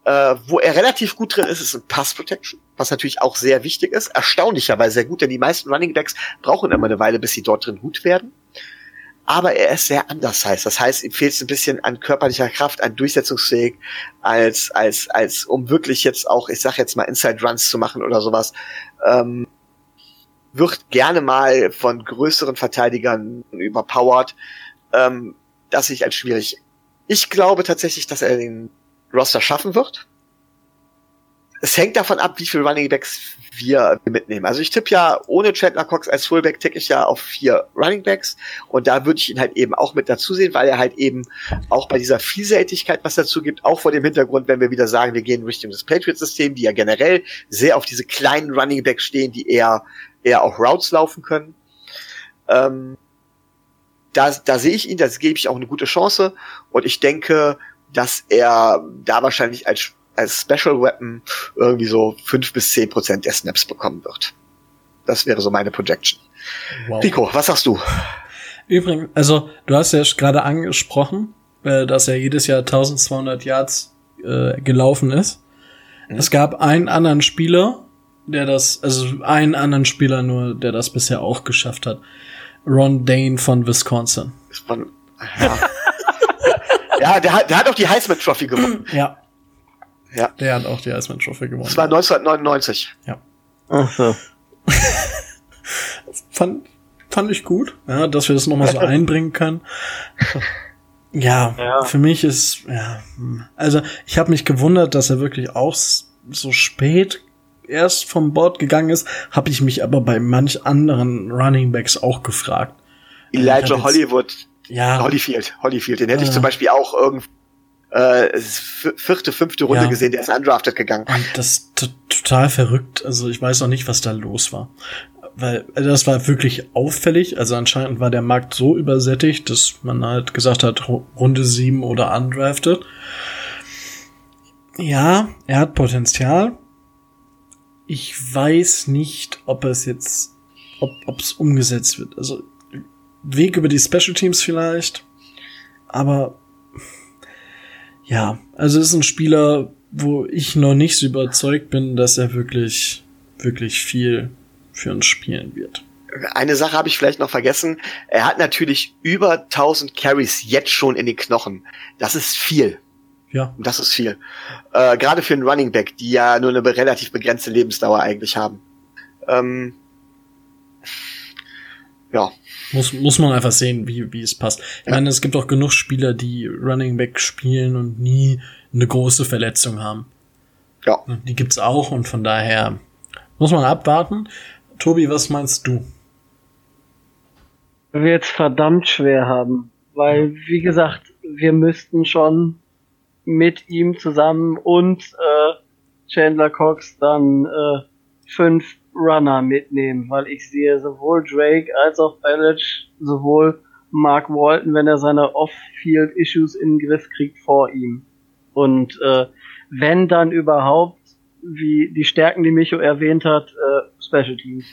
Äh, wo er relativ gut drin ist, ist in Pass Protection, was natürlich auch sehr wichtig ist. Erstaunlicherweise sehr gut, denn die meisten Running Backs brauchen immer eine Weile, bis sie dort drin gut werden. Aber er ist sehr undersized. Das heißt, ihm fehlt es ein bisschen an körperlicher Kraft, an Durchsetzungsfähig, als, als, als um wirklich jetzt auch, ich sag jetzt mal, Inside Runs zu machen oder sowas. Ähm, wird gerne mal von größeren Verteidigern überpowered. Ähm, das sehe ich als schwierig. Ich glaube tatsächlich, dass er den Roster schaffen wird. Es hängt davon ab, wie viel Running Backs wir mitnehmen. Also ich tippe ja, ohne Chandler Cox als Fullback tippe ich ja auf vier Running Backs und da würde ich ihn halt eben auch mit dazu sehen, weil er halt eben auch bei dieser Vielseitigkeit was dazu gibt, auch vor dem Hintergrund, wenn wir wieder sagen, wir gehen Richtung des Patriots-System, die ja generell sehr auf diese kleinen Running Backs stehen, die eher, eher auch Routes laufen können. Ähm, da, da sehe ich ihn, das gebe ich auch eine gute Chance und ich denke, dass er da wahrscheinlich als als Special Weapon irgendwie so fünf bis zehn Prozent der Snaps bekommen wird. Das wäre so meine Projection. Wow. Rico, was sagst du? Übrigens, also du hast ja gerade angesprochen, äh, dass er jedes Jahr 1200 Yards äh, gelaufen ist. Mhm. Es gab einen anderen Spieler, der das, also einen anderen Spieler nur, der das bisher auch geschafft hat. Ron Dane von Wisconsin. Von, ja. ja, der hat, der hat auch die Heisman Trophy gewonnen. Ja. Ja. Der hat auch die Iceman Trophy gewonnen. Das war 1999. Ja. Ach so. fand, fand ich gut, ja, dass wir das nochmal so einbringen können. Ja, ja, für mich ist, ja, also ich habe mich gewundert, dass er wirklich auch so spät erst vom Board gegangen ist, habe ich mich aber bei manch anderen Running Backs auch gefragt. Elijah Hollywood, ja, Holyfield, Holyfield, den hätte äh, ich zum Beispiel auch irgendwie äh, vierte, fünfte Runde ja. gesehen, der ist undrafted gegangen. Und das total verrückt. Also ich weiß auch nicht, was da los war. Weil also das war wirklich auffällig. Also anscheinend war der Markt so übersättigt, dass man halt gesagt hat, Runde sieben oder undrafted. Ja, er hat Potenzial. Ich weiß nicht, ob es jetzt, ob es umgesetzt wird. Also Weg über die Special Teams vielleicht, aber ja, also ist ein Spieler, wo ich noch nicht so überzeugt bin, dass er wirklich, wirklich viel für uns spielen wird. Eine Sache habe ich vielleicht noch vergessen. Er hat natürlich über 1000 Carries jetzt schon in den Knochen. Das ist viel. Ja. Das ist viel. Äh, Gerade für einen Running Back, die ja nur eine relativ begrenzte Lebensdauer eigentlich haben. Ähm, ja. Muss, muss man einfach sehen, wie, wie es passt. Ich ja. meine, es gibt auch genug Spieler, die Running Back spielen und nie eine große Verletzung haben. Ja. Die gibt's auch und von daher muss man abwarten. Tobi, was meinst du? Wir jetzt verdammt schwer haben, weil, wie gesagt, wir müssten schon mit ihm zusammen und äh, Chandler Cox dann äh, fünf Runner mitnehmen, weil ich sehe sowohl Drake als auch Ballage, sowohl Mark Walton, wenn er seine Off-Field-Issues in den Griff kriegt, vor ihm. Und äh, wenn dann überhaupt, wie die Stärken, die Micho erwähnt hat, äh, Special Teams.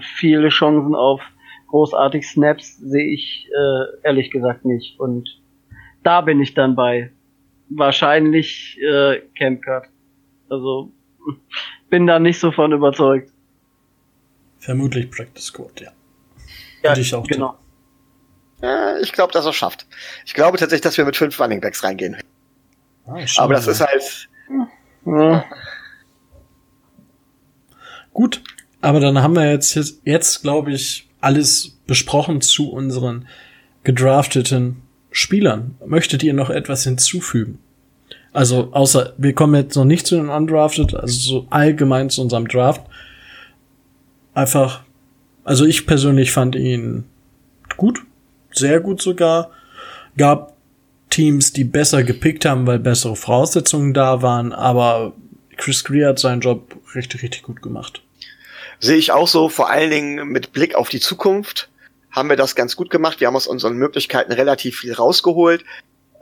Viele Chancen auf großartig Snaps sehe ich äh, ehrlich gesagt nicht. Und da bin ich dann bei. Wahrscheinlich äh, Camp Cut. Also bin da nicht so von überzeugt. Vermutlich Practice Squad, ja. Ja, ich auch genau. Ja, ich glaube, dass er schafft. Ich glaube tatsächlich, dass wir mit fünf Running Backs reingehen. Ah, Aber das ist halt. Ja. Gut, aber dann haben wir jetzt, jetzt, jetzt glaube ich, alles besprochen zu unseren gedrafteten Spielern. Möchtet ihr noch etwas hinzufügen? Also, außer, wir kommen jetzt noch nicht zu den Undrafted, also so allgemein zu unserem Draft einfach, also ich persönlich fand ihn gut, sehr gut sogar. Gab Teams, die besser gepickt haben, weil bessere Voraussetzungen da waren, aber Chris Greer hat seinen Job richtig, richtig gut gemacht. Sehe ich auch so, vor allen Dingen mit Blick auf die Zukunft haben wir das ganz gut gemacht. Wir haben aus unseren Möglichkeiten relativ viel rausgeholt.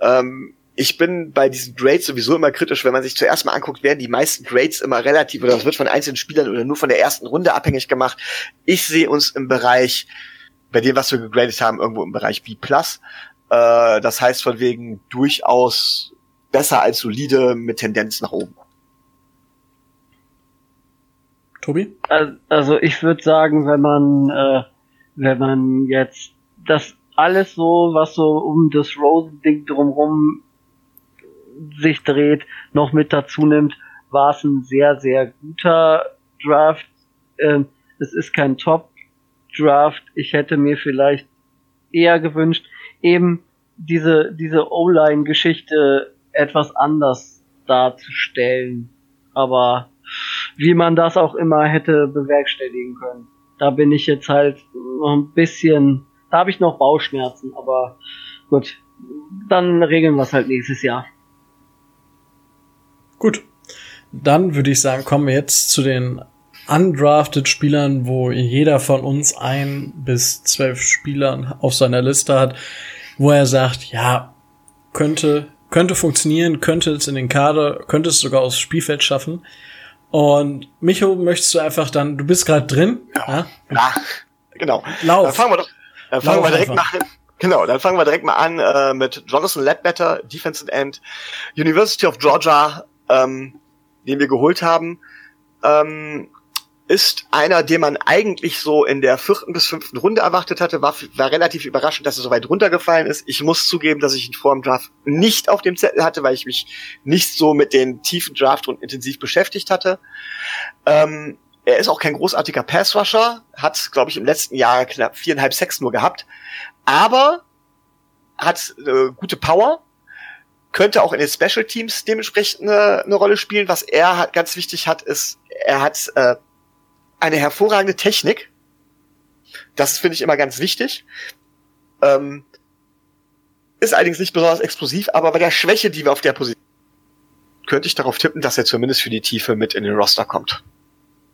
Ähm, ich bin bei diesen Grades sowieso immer kritisch, wenn man sich zuerst mal anguckt, werden die meisten Grades immer relativ, oder das wird von einzelnen Spielern oder nur von der ersten Runde abhängig gemacht. Ich sehe uns im Bereich, bei dem, was wir gegradet haben, irgendwo im Bereich B+. Äh, das heißt von wegen durchaus besser als solide mit Tendenz nach oben. Tobi? Also ich würde sagen, wenn man, äh, wenn man jetzt das alles so, was so um das Rosen-Ding drumherum sich dreht, noch mit dazu nimmt, war es ein sehr, sehr guter Draft. Ähm, es ist kein Top-Draft. Ich hätte mir vielleicht eher gewünscht, eben diese, diese O-Line-Geschichte etwas anders darzustellen. Aber wie man das auch immer hätte bewerkstelligen können. Da bin ich jetzt halt noch ein bisschen, da habe ich noch Bauchschmerzen, aber gut, dann regeln wir es halt nächstes Jahr. Gut, dann würde ich sagen, kommen wir jetzt zu den undrafted Spielern, wo jeder von uns ein bis zwölf Spielern auf seiner Liste hat, wo er sagt, ja, könnte, könnte funktionieren, könnte es in den Kader, könnte es sogar aufs Spielfeld schaffen. Und Micho, möchtest du einfach dann, du bist gerade drin? Ja, ja? genau. Lauf. Dann fangen wir doch, dann fangen wir direkt einfach. nach, Genau, dann fangen wir direkt mal an äh, mit Jonathan Ledbetter, Defensive End, University of Georgia, ähm, den wir geholt haben. Ähm, ist einer, den man eigentlich so in der vierten bis fünften Runde erwartet hatte, war, war relativ überraschend, dass er so weit runtergefallen ist. Ich muss zugeben, dass ich ihn vor dem Draft nicht auf dem Zettel hatte, weil ich mich nicht so mit den tiefen Draft und intensiv beschäftigt hatte. Ähm, er ist auch kein großartiger Passrusher, hat, glaube ich, im letzten Jahr knapp viereinhalb Sex nur gehabt, aber hat äh, gute Power, könnte auch in den Special Teams dementsprechend eine, eine Rolle spielen. Was er hat, ganz wichtig hat, ist, er hat äh, eine hervorragende Technik. Das finde ich immer ganz wichtig. Ähm, ist allerdings nicht besonders explosiv, aber bei der Schwäche, die wir auf der Position könnte ich darauf tippen, dass er zumindest für die Tiefe mit in den Roster kommt.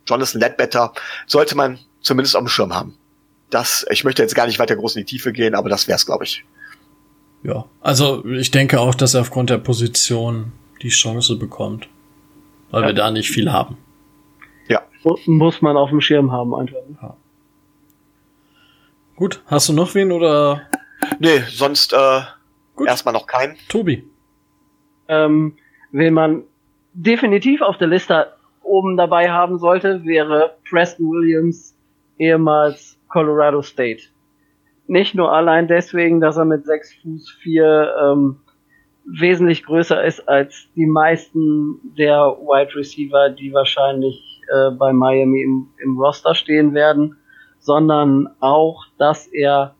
Jonathan Ledbetter sollte man zumindest auf dem Schirm haben. Das, ich möchte jetzt gar nicht weiter groß in die Tiefe gehen, aber das wär's, glaube ich. Ja, also ich denke auch, dass er aufgrund der Position die Chance bekommt, weil ja. wir da nicht viel haben. Muss man auf dem Schirm haben einfach. Ja. Gut, hast du noch wen oder? Nee, sonst äh, Gut. erstmal noch keinen. Tobi. Ähm, wen man definitiv auf der Liste oben dabei haben sollte, wäre Preston Williams, ehemals Colorado State. Nicht nur allein deswegen, dass er mit 6 Fuß 4 ähm, wesentlich größer ist als die meisten der Wide Receiver, die wahrscheinlich äh, bei Miami im, im Roster stehen werden, sondern auch, dass er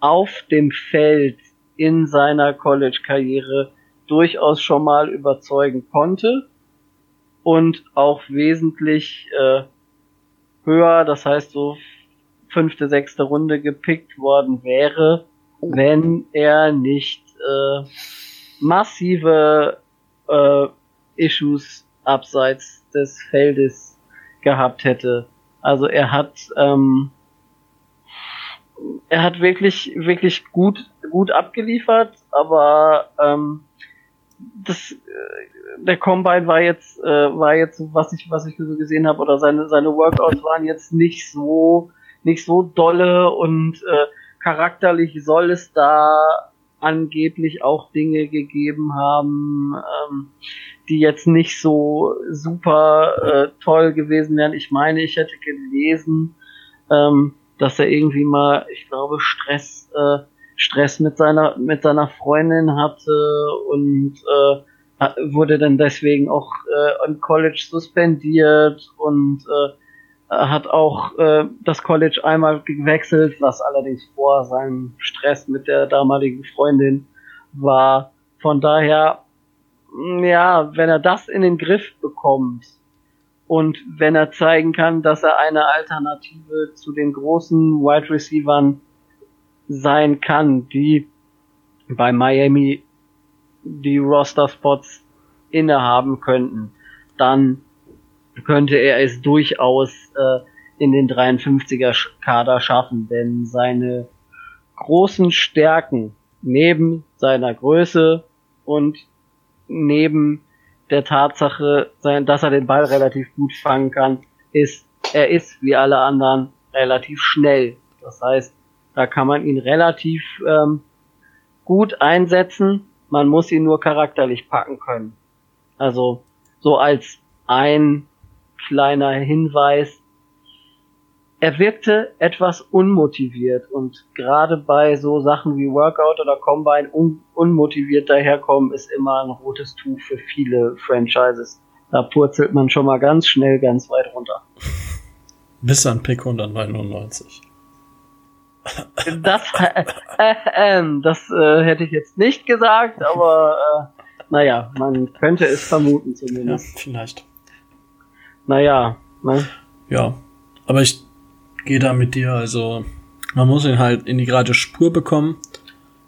auf dem Feld in seiner College-Karriere durchaus schon mal überzeugen konnte und auch wesentlich äh, höher, das heißt so fünfte, sechste Runde gepickt worden wäre, wenn er nicht äh, massive äh, Issues abseits des Feldes gehabt hätte. Also er hat ähm, er hat wirklich wirklich gut gut abgeliefert, aber ähm, das äh, der Combine war jetzt äh, war jetzt was ich was ich so gesehen habe oder seine seine Workouts waren jetzt nicht so nicht so dolle und äh, charakterlich soll es da angeblich auch Dinge gegeben haben, ähm, die jetzt nicht so super äh, toll gewesen wären. Ich meine, ich hätte gelesen, ähm, dass er irgendwie mal, ich glaube, Stress, äh, Stress mit seiner mit seiner Freundin hatte und äh, wurde dann deswegen auch äh, an College suspendiert und äh, hat auch äh, das College einmal gewechselt, was allerdings vor seinem Stress mit der damaligen Freundin war. Von daher, ja, wenn er das in den Griff bekommt und wenn er zeigen kann, dass er eine Alternative zu den großen Wide Receivern sein kann, die bei Miami die Roster Spots innehaben könnten, dann könnte er es durchaus äh, in den 53er Kader schaffen, denn seine großen Stärken neben seiner Größe und neben der Tatsache, dass er den Ball relativ gut fangen kann, ist, er ist wie alle anderen relativ schnell. Das heißt, da kann man ihn relativ ähm, gut einsetzen. Man muss ihn nur charakterlich packen können. Also so als ein kleiner Hinweis. er wirkte etwas unmotiviert und gerade bei so Sachen wie Workout oder Combine un unmotiviert daherkommen ist immer ein rotes Tuch für viele Franchises. Da purzelt man schon mal ganz schnell ganz weit runter. Bis an Pick 199. Das, äh, äh, äh, das äh, hätte ich jetzt nicht gesagt, aber äh, naja, man könnte es vermuten zumindest. Ja, vielleicht. Naja, ne? Ja, aber ich gehe da mit dir, also man muss ihn halt in die gerade Spur bekommen.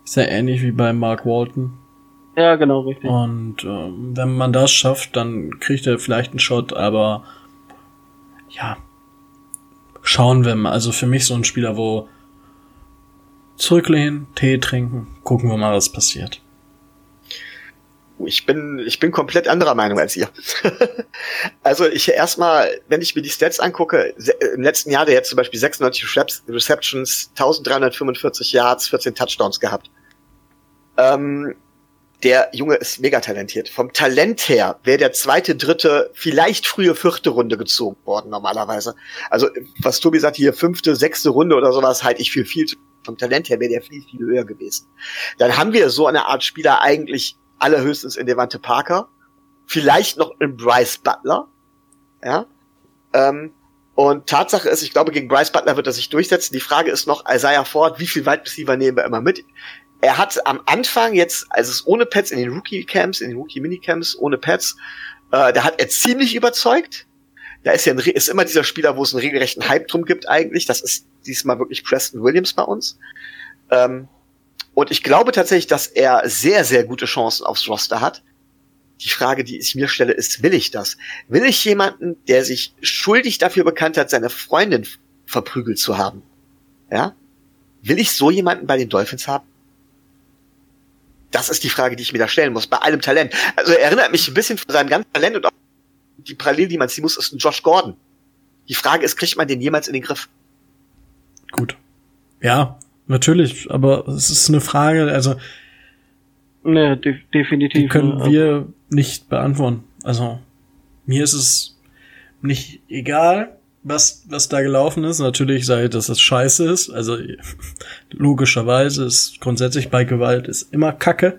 Ist ja ähnlich wie bei Mark Walton. Ja, genau, richtig. Und ähm, wenn man das schafft, dann kriegt er vielleicht einen Shot, aber ja, schauen wir mal. Also für mich so ein Spieler, wo zurücklehnen, Tee trinken, gucken wir mal, was passiert. Ich bin, ich bin komplett anderer Meinung als ihr. also ich erstmal, wenn ich mir die Stats angucke, im letzten Jahr der jetzt zum Beispiel 96 Receptions, 1345 Yards, 14 Touchdowns gehabt. Ähm, der Junge ist mega talentiert. Vom Talent her wäre der zweite, dritte, vielleicht frühe vierte Runde gezogen worden normalerweise. Also was Tobi sagt, hier fünfte, sechste Runde oder sowas, halte ich für viel. Vom Talent her wäre der viel, viel höher gewesen. Dann haben wir so eine Art Spieler eigentlich allerhöchstens in Devante Parker, vielleicht noch in Bryce Butler, ja. Ähm, und Tatsache ist, ich glaube, gegen Bryce Butler wird er sich durchsetzen. Die Frage ist noch, Isaiah Ford, wie viel Receiver nehmen wir immer mit? Er hat am Anfang jetzt, als es ohne Pets in den Rookie Camps, in den Rookie Minicamps, ohne Pets, äh, da hat er ziemlich überzeugt. Da ist ja ein, ist immer dieser Spieler, wo es einen regelrechten Hype drum gibt eigentlich. Das ist diesmal wirklich Preston Williams bei uns. Ähm, und ich glaube tatsächlich, dass er sehr, sehr gute Chancen aufs Roster hat. Die Frage, die ich mir stelle, ist, will ich das? Will ich jemanden, der sich schuldig dafür bekannt hat, seine Freundin verprügelt zu haben? Ja? Will ich so jemanden bei den Dolphins haben? Das ist die Frage, die ich mir da stellen muss, bei allem Talent. Also er erinnert mich ein bisschen von seinem ganzen Talent und auch die Parallele, die man ziehen muss, ist ein Josh Gordon. Die Frage ist, kriegt man den jemals in den Griff? Gut. Ja, natürlich, aber es ist eine Frage, also ne, de definitiv. Die können wir nicht beantworten. Also mir ist es nicht egal, was was da gelaufen ist. Natürlich sei, dass es scheiße ist. Also logischerweise ist grundsätzlich bei Gewalt ist immer Kacke.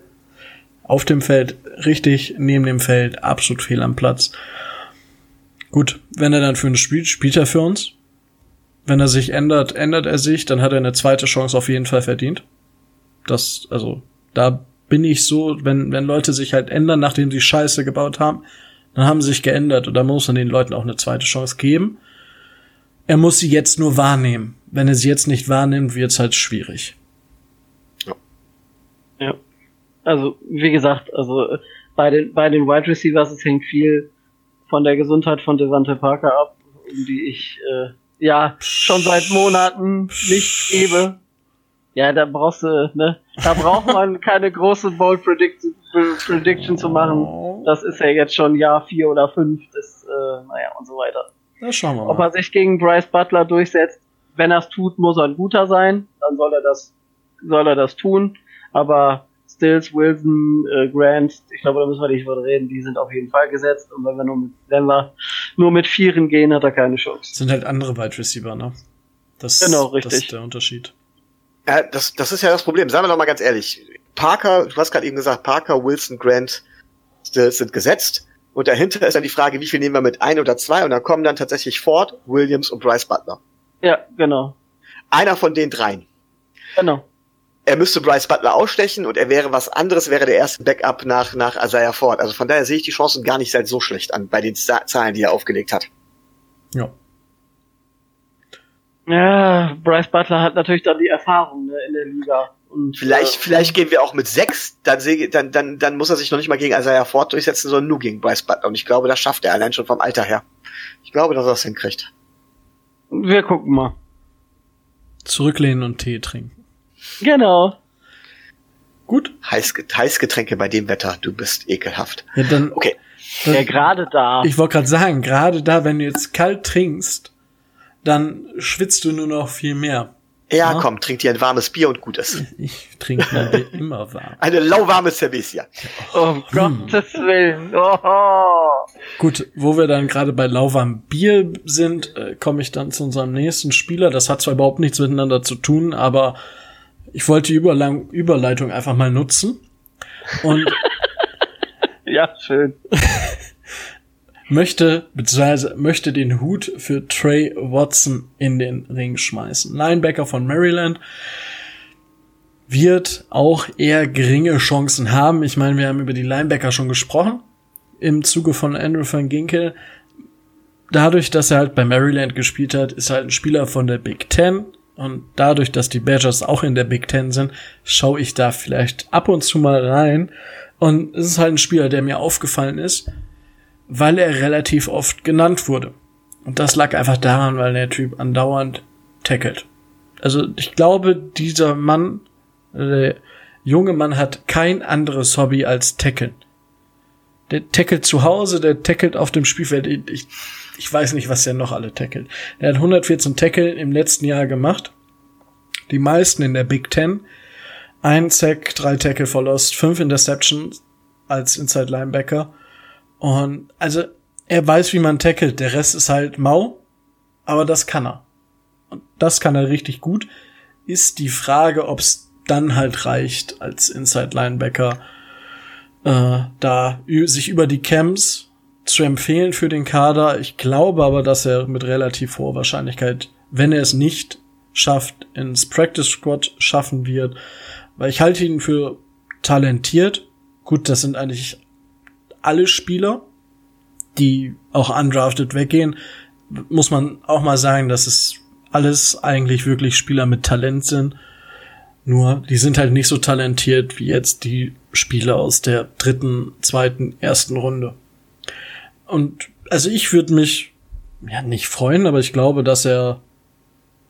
Auf dem Feld richtig, neben dem Feld absolut fehl am Platz. Gut, wenn er dann für uns spielt, spielt er für uns wenn er sich ändert, ändert er sich, dann hat er eine zweite Chance auf jeden Fall verdient. Das, also, da bin ich so, wenn, wenn Leute sich halt ändern, nachdem sie Scheiße gebaut haben, dann haben sie sich geändert und da muss man den Leuten auch eine zweite Chance geben. Er muss sie jetzt nur wahrnehmen. Wenn er sie jetzt nicht wahrnimmt, wird's halt schwierig. Ja. Ja. Also, wie gesagt, also bei den, bei den Wide Receivers, es hängt viel von der Gesundheit von Devante Parker ab, um die ich äh, ja schon seit Monaten nicht gebe. Ja, da brauchst du, ne? Da braucht man keine große Bold Predict Prediction zu machen. Das ist ja jetzt schon Jahr vier oder fünf, das, äh, naja, und so weiter. Na, schauen wir mal. Ob er sich gegen Bryce Butler durchsetzt, wenn er es tut, muss er ein guter sein, dann soll er das, soll er das tun. Aber Stills, Wilson, äh, Grant, ich glaube, da müssen wir nicht drüber reden, die sind auf jeden Fall gesetzt. Und wenn wir nur mit, wenn wir nur mit Vieren gehen, hat er keine Chance. Das sind halt andere Wide Receiver, ne? Das, genau, richtig. Das ist der Unterschied. Ja, das, das ist ja das Problem. Sagen wir doch mal ganz ehrlich. Parker, du hast gerade eben gesagt, Parker, Wilson, Grant Stills sind gesetzt. Und dahinter ist dann die Frage, wie viel nehmen wir mit ein oder zwei? Und dann kommen dann tatsächlich Ford, Williams und Bryce Butler. Ja, genau. Einer von den dreien. Genau er müsste Bryce Butler ausstechen und er wäre was anderes, wäre der erste Backup nach, nach Isaiah Ford. Also von daher sehe ich die Chancen gar nicht so schlecht an bei den Zahlen, die er aufgelegt hat. Ja. Ja, Bryce Butler hat natürlich dann die Erfahrung ne, in der Liga. Und, vielleicht, äh, vielleicht gehen wir auch mit sechs, dann, dann, dann, dann muss er sich noch nicht mal gegen Isaiah Ford durchsetzen, sondern nur gegen Bryce Butler. Und ich glaube, das schafft er allein schon vom Alter her. Ich glaube, dass er das hinkriegt. Wir gucken mal. Zurücklehnen und Tee trinken. Genau. Gut. Heißget Heißgetränke bei dem Wetter, du bist ekelhaft. Ja, dann, okay. Dann, ja, gerade da. Ich wollte gerade sagen, gerade da, wenn du jetzt kalt trinkst, dann schwitzt du nur noch viel mehr. Ja, ja? komm, trink dir ein warmes Bier und gut ist. Ich trinke mein Bier immer warm. Eine lauwarme Cerveza. Oh, um hm. Gottes Willen. Oh. Gut, wo wir dann gerade bei lauwarmem Bier sind, äh, komme ich dann zu unserem nächsten Spieler. Das hat zwar überhaupt nichts miteinander zu tun, aber ich wollte die Überle Überleitung einfach mal nutzen. Und ja, schön. möchte, beziehungsweise möchte den Hut für Trey Watson in den Ring schmeißen. Linebacker von Maryland wird auch eher geringe Chancen haben. Ich meine, wir haben über die Linebacker schon gesprochen im Zuge von Andrew van Ginkel. Dadurch, dass er halt bei Maryland gespielt hat, ist halt ein Spieler von der Big Ten. Und dadurch, dass die Badgers auch in der Big Ten sind, schaue ich da vielleicht ab und zu mal rein. Und es ist halt ein Spieler, der mir aufgefallen ist, weil er relativ oft genannt wurde. Und das lag einfach daran, weil der Typ andauernd tackelt. Also ich glaube, dieser Mann, der junge Mann hat kein anderes Hobby als tackeln. Der tackelt zu Hause, der tackelt auf dem Spielfeld. Ich, ich weiß nicht, was der noch alle tackelt. Er hat 114 Tackle im letzten Jahr gemacht. Die meisten in der Big Ten. Ein Sack, drei Tackle verlost, fünf Interceptions als Inside Linebacker. Und also er weiß, wie man tackelt. Der Rest ist halt mau, aber das kann er. Und das kann er richtig gut. Ist die Frage, ob es dann halt reicht als Inside Linebacker äh, da sich über die Camps zu empfehlen für den Kader. Ich glaube aber, dass er mit relativ hoher Wahrscheinlichkeit, wenn er es nicht schafft, ins Practice Squad schaffen wird, weil ich halte ihn für talentiert. Gut, das sind eigentlich alle Spieler, die auch undrafted weggehen. Muss man auch mal sagen, dass es alles eigentlich wirklich Spieler mit Talent sind. Nur, die sind halt nicht so talentiert wie jetzt die Spieler aus der dritten, zweiten, ersten Runde. Und also ich würde mich ja nicht freuen, aber ich glaube, dass er,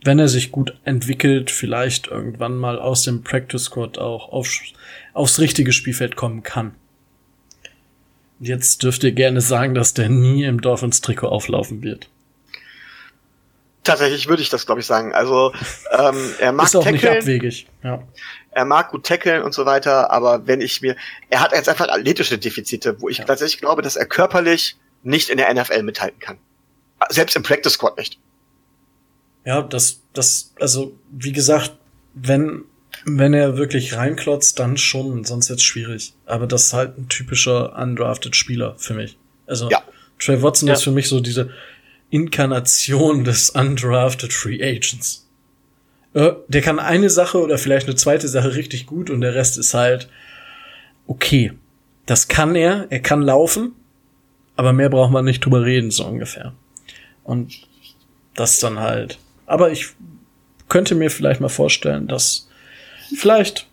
wenn er sich gut entwickelt, vielleicht irgendwann mal aus dem Practice Squad auch auf, aufs richtige Spielfeld kommen kann. Jetzt dürft ihr gerne sagen, dass der nie im Dolphins Trikot auflaufen wird. Tatsächlich würde ich das, glaube ich, sagen. Also ähm, er mag Ist auch tackeln, nicht abwegig. Ja. er mag gut tackeln und so weiter, aber wenn ich mir, er hat jetzt einfach athletische Defizite, wo ich Ja. tatsächlich glaube, dass er körperlich nicht in der NFL mithalten kann. Selbst im Practice Squad nicht. Ja, das, das, also, wie gesagt, wenn, wenn er wirklich reinklotzt, dann schon, sonst wird's schwierig. Aber das ist halt ein typischer undrafted Spieler für mich. Also, Ja. Trey Watson Ja. ist für mich so diese Inkarnation des undrafted Free Agents. Äh, Der kann eine Sache oder vielleicht eine zweite Sache richtig gut und der Rest ist halt okay. Das kann er, er kann laufen, aber mehr braucht man nicht drüber reden, so ungefähr. Und das dann halt. Aber ich könnte mir vielleicht mal vorstellen, dass vielleicht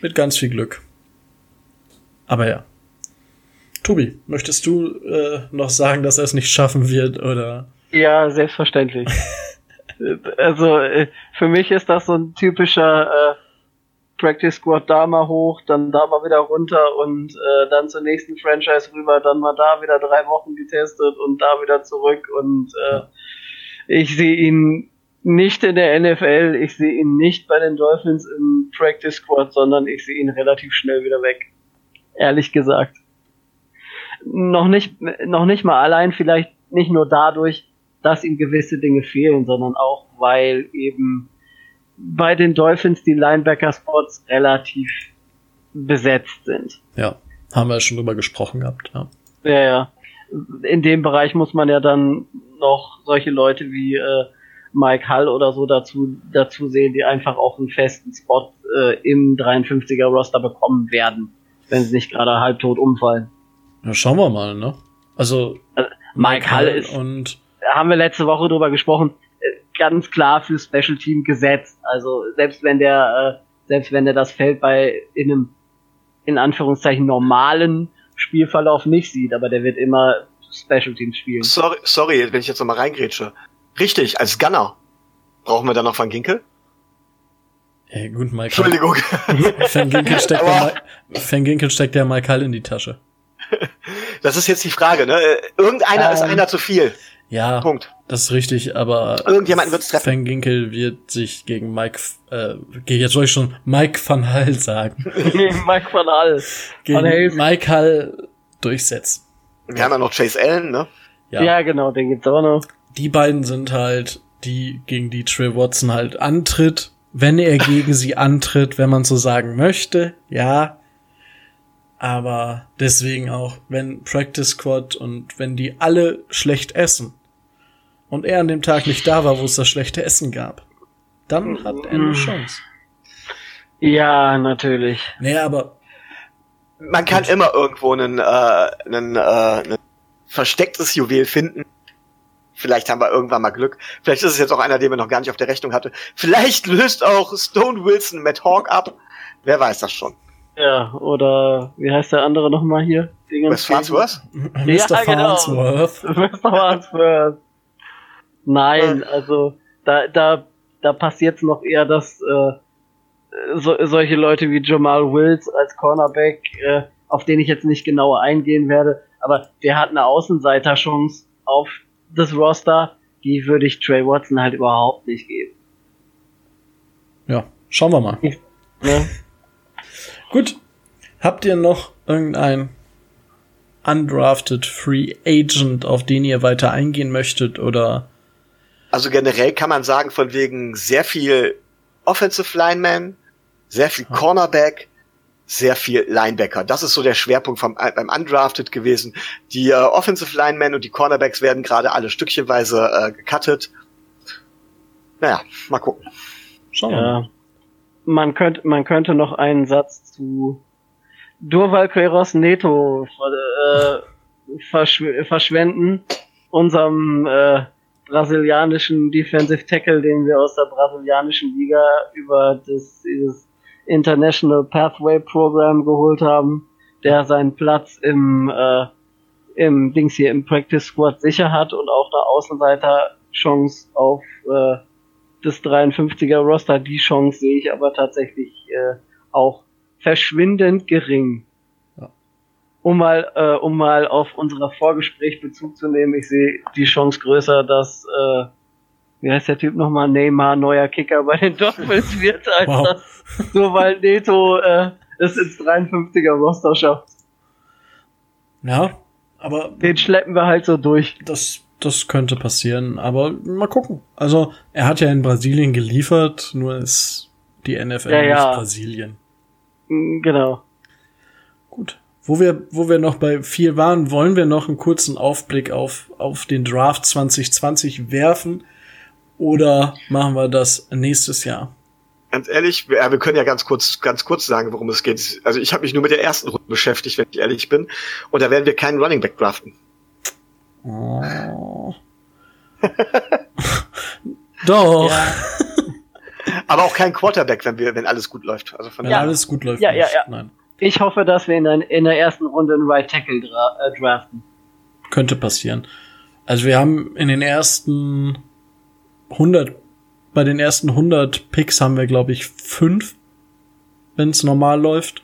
mit ganz viel Glück. Aber ja. Tobi, möchtest du äh, noch sagen, dass er es nicht schaffen wird oder? Ja, selbstverständlich. also äh, für mich ist das so ein typischer äh, Practice Squad da mal hoch, dann da mal wieder runter und äh, dann zur nächsten Franchise rüber, dann mal da wieder drei Wochen getestet und da wieder zurück und äh, ich sehe ihn nicht in der NFL, ich sehe ihn nicht bei den Dolphins im Practice Squad, sondern ich sehe ihn relativ schnell wieder weg. Ehrlich gesagt. Noch nicht, noch nicht mal allein vielleicht nicht nur dadurch, dass ihm gewisse Dinge fehlen, sondern auch, weil eben bei den Dolphins die Linebacker-Spots relativ besetzt sind. Ja, haben wir ja schon drüber gesprochen gehabt. Ja. Ja, ja. In dem Bereich muss man ja dann noch solche Leute wie äh, Mike Hull oder so dazu, dazu sehen, die einfach auch einen festen Spot äh, im 53er Roster bekommen werden, wenn sie nicht gerade halbtot umfallen. ja, schauen wir mal, ne? Also Also, Mike Hull ist, und haben wir letzte Woche drüber gesprochen, ganz klar für Special Team gesetzt. Also selbst wenn der, äh, selbst wenn der das Feld bei in einem in Anführungszeichen normalen Spielverlauf nicht sieht, aber der wird immer Special Teams spielen. Sorry, sorry, wenn ich jetzt noch mal reingrätsche. Richtig, als Gunner. Brauchen wir da noch Van Ginkel? ey, gut, Mike Entschuldigung. Van Ginkel steckt, der, Van Ginkel steckt der Mike in die Tasche. Das ist jetzt die Frage, ne? Irgendeiner ist Ähm. einer zu viel. Ja, Punkt. das ist richtig, aber Irgendjemanden wird's treffen. Van Ginkel wird sich gegen Mike, äh, gegen- jetzt soll ich schon Mike van Hall sagen, Mike van Hall. gegen Van Halen. Mike Hall durchsetzen. Wir haben ja noch Chase Allen, ne? Ja. ja, genau, den gibt's auch noch. Die beiden sind halt die, gegen die Trey Watson halt antritt, wenn er gegen sie antritt, wenn man so sagen möchte, ja. Aber deswegen auch, wenn Practice Squad und wenn die alle schlecht essen und er an dem Tag nicht da war, wo es das schlechte Essen gab, dann hat er eine Chance. Ja, natürlich. Nee, aber man kann Gut. immer irgendwo einen, äh, einen, äh, ein verstecktes Juwel finden. Vielleicht haben wir irgendwann mal Glück. Vielleicht ist es jetzt auch einer, den wir noch gar nicht auf der Rechnung hatte. Vielleicht löst auch Stone Wilson Matt Hawk ab. Wer weiß das schon. Ja, oder wie heißt der andere nochmal hier? West Farnsworth? Mr. Ja, genau. Farnsworth. Mr. Farnsworth. Nein, also da, da, da passiert jetzt noch eher, dass äh, so, solche Leute wie Jamal Wills als Cornerback, äh, auf den ich jetzt nicht genauer eingehen werde, aber der hat eine Außenseiterchance auf das Roster, die würde ich Trey Watson halt überhaupt nicht geben. Ja, schauen wir mal. Ja. Gut. Habt ihr noch irgendein undrafted Free Agent, auf den ihr weiter eingehen möchtet oder? Also generell kann man sagen, von wegen sehr viel Offensive Lineman, sehr viel Cornerback, sehr viel Linebacker. Das ist so der Schwerpunkt vom, äh, beim Undrafted gewesen. Die äh, Offensive Linemen und die Cornerbacks werden gerade alle stückchenweise äh, gecuttet. Naja, mal gucken. Schauen wir mal. Man könnte, man könnte noch einen Satz zu Durval Queiroz Neto äh, verschw verschwenden, unserem äh, brasilianischen Defensive Tackle, den wir aus der brasilianischen Liga über das, dieses International Pathway Program geholt haben, der seinen Platz im, äh, im Dings hier im Practice Squad sicher hat und auch eine Außenseiter-Chance auf äh, das 53er Roster. Die Chance sehe ich aber tatsächlich äh, auch verschwindend gering. Um mal, äh, um mal auf unser Vorgespräch Bezug zu nehmen, ich sehe die Chance größer, dass äh, wie heißt der Typ nochmal, Neymar neuer Kicker bei den Dolphins wird, als wow. das, so weil Neto äh, es ins 53er Roster schafft. Ja, aber den schleppen wir halt so durch. Das das könnte passieren, aber mal gucken. Also, er hat ja in Brasilien geliefert, nur ist die NFL ja, nicht Brasilien. Mm, genau. Wo wir, wo wir noch bei viel waren, wollen wir noch einen kurzen Aufblick auf, auf den Draft 2020 werfen. Oder machen wir das nächstes Jahr? Ganz ehrlich, wir, wir können ja ganz kurz, ganz kurz sagen, worum es geht. Also ich habe mich nur mit der ersten Runde beschäftigt, wenn ich ehrlich bin. Und da werden wir keinen Running Back draften. Oh. Doch. Ja. Aber auch kein Quarterback, wenn wir, wenn alles gut läuft. Also von wenn ja. alles gut läuft. Ja, ja, ja. Nein. Ich hoffe, dass wir in, ein, in der ersten Runde einen Right Tackle dra äh, draften. Könnte passieren. Also wir haben in den ersten 100, bei den ersten 100 Picks haben wir, glaube ich, fünf, wenn es normal läuft.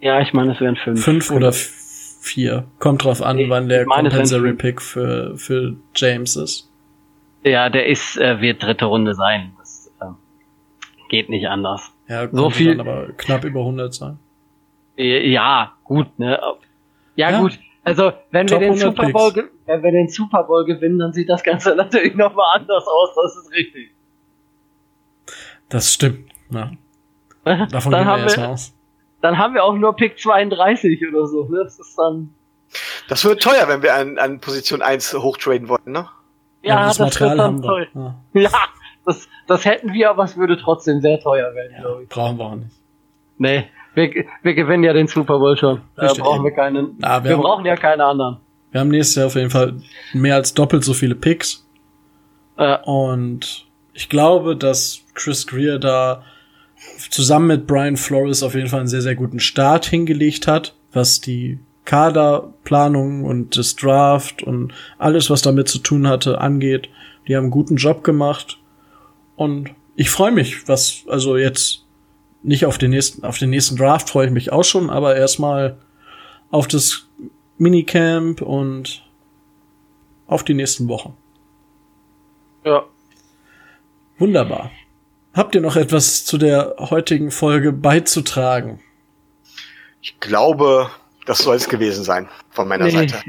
Ja, ich meine, es wären fünf. Fünf oder vier. Kommt drauf an, ich, wann der Compensatory Pick für, für James ist. Ja, der ist, äh, wird dritte Runde sein. Das äh, geht nicht anders. Ja, so viel, aber knapp über 100 sein. Ja, gut, ne? Ja, ja. gut. Also, wenn Top wir den Super Bowl, wenn wir den Super Bowl gewinnen, dann sieht das Ganze natürlich nochmal anders aus, das ist richtig. Das stimmt, ja. Davon dann gehen wir erstmal aus. Dann haben wir auch nur Pick 32 oder so, ne? Das ist dann. Das wird teuer, wenn wir an, an Position 1 hochtraden wollen, ne? Ja, ja das, das wird dann teuer. Ja, ja das, das hätten wir, aber es würde trotzdem sehr teuer werden, ja, glaube ich. Brauchen wir auch nicht. Nee, wir, wir gewinnen ja den Super Bowl schon. Da brauchen wir keinen. Ja, wir, wir haben, brauchen ja keine anderen. Wir haben nächstes Jahr auf jeden Fall mehr als doppelt so viele Picks. Ja. Und ich glaube, dass Chris Greer da zusammen mit Brian Flores auf jeden Fall einen sehr, sehr guten Start hingelegt hat, was die Kaderplanung und das Draft und alles, was damit zu tun hatte, angeht. Die haben einen guten Job gemacht. Und ich freue mich, was, also jetzt nicht auf den nächsten, auf den nächsten Draft freue ich mich auch schon, aber erstmal auf das Minicamp und auf die nächsten Wochen. Ja. Wunderbar. Habt ihr noch etwas zu der heutigen Folge beizutragen? Ich glaube, das soll es gewesen sein von meiner nee, Seite.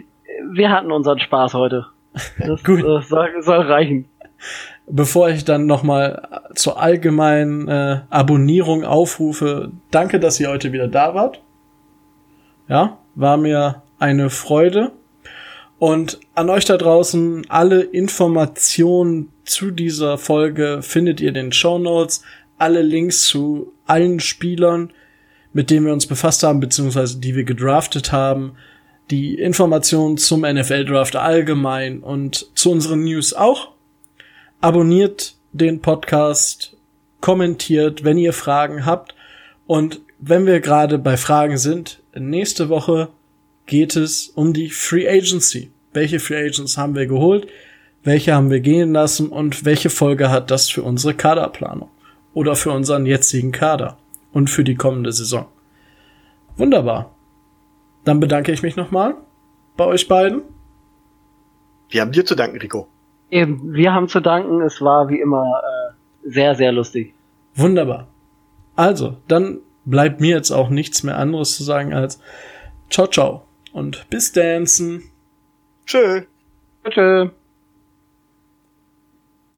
wir hatten unseren Spaß heute. Das Gut. Äh, soll, soll reichen. Bevor ich dann nochmal zur allgemeinen äh, Abonnierung aufrufe, danke, dass ihr heute wieder da wart. Ja, war mir eine Freude. Und an euch da draußen, alle Informationen zu dieser Folge findet ihr in den Show Notes. Alle Links zu allen Spielern, mit denen wir uns befasst haben, beziehungsweise die wir gedraftet haben. Die Informationen zum NFL-Draft allgemein und zu unseren News auch. Abonniert den Podcast, kommentiert, wenn ihr Fragen habt. Und wenn wir gerade bei Fragen sind, nächste Woche geht es um die Free Agency. Welche Free Agents haben wir geholt? Welche haben wir gehen lassen? Und welche Folge hat das für unsere Kaderplanung? Oder für unseren jetzigen Kader? Und für die kommende Saison? Wunderbar. Dann bedanke ich mich nochmal bei euch beiden. Wir haben dir zu danken, Rico. Eben, wir haben zu danken. Es war wie immer äh, sehr, sehr lustig. Wunderbar. Also, dann bleibt mir jetzt auch nichts mehr anderes zu sagen als ciao, ciao und bis dancen. Tschö. Tschö.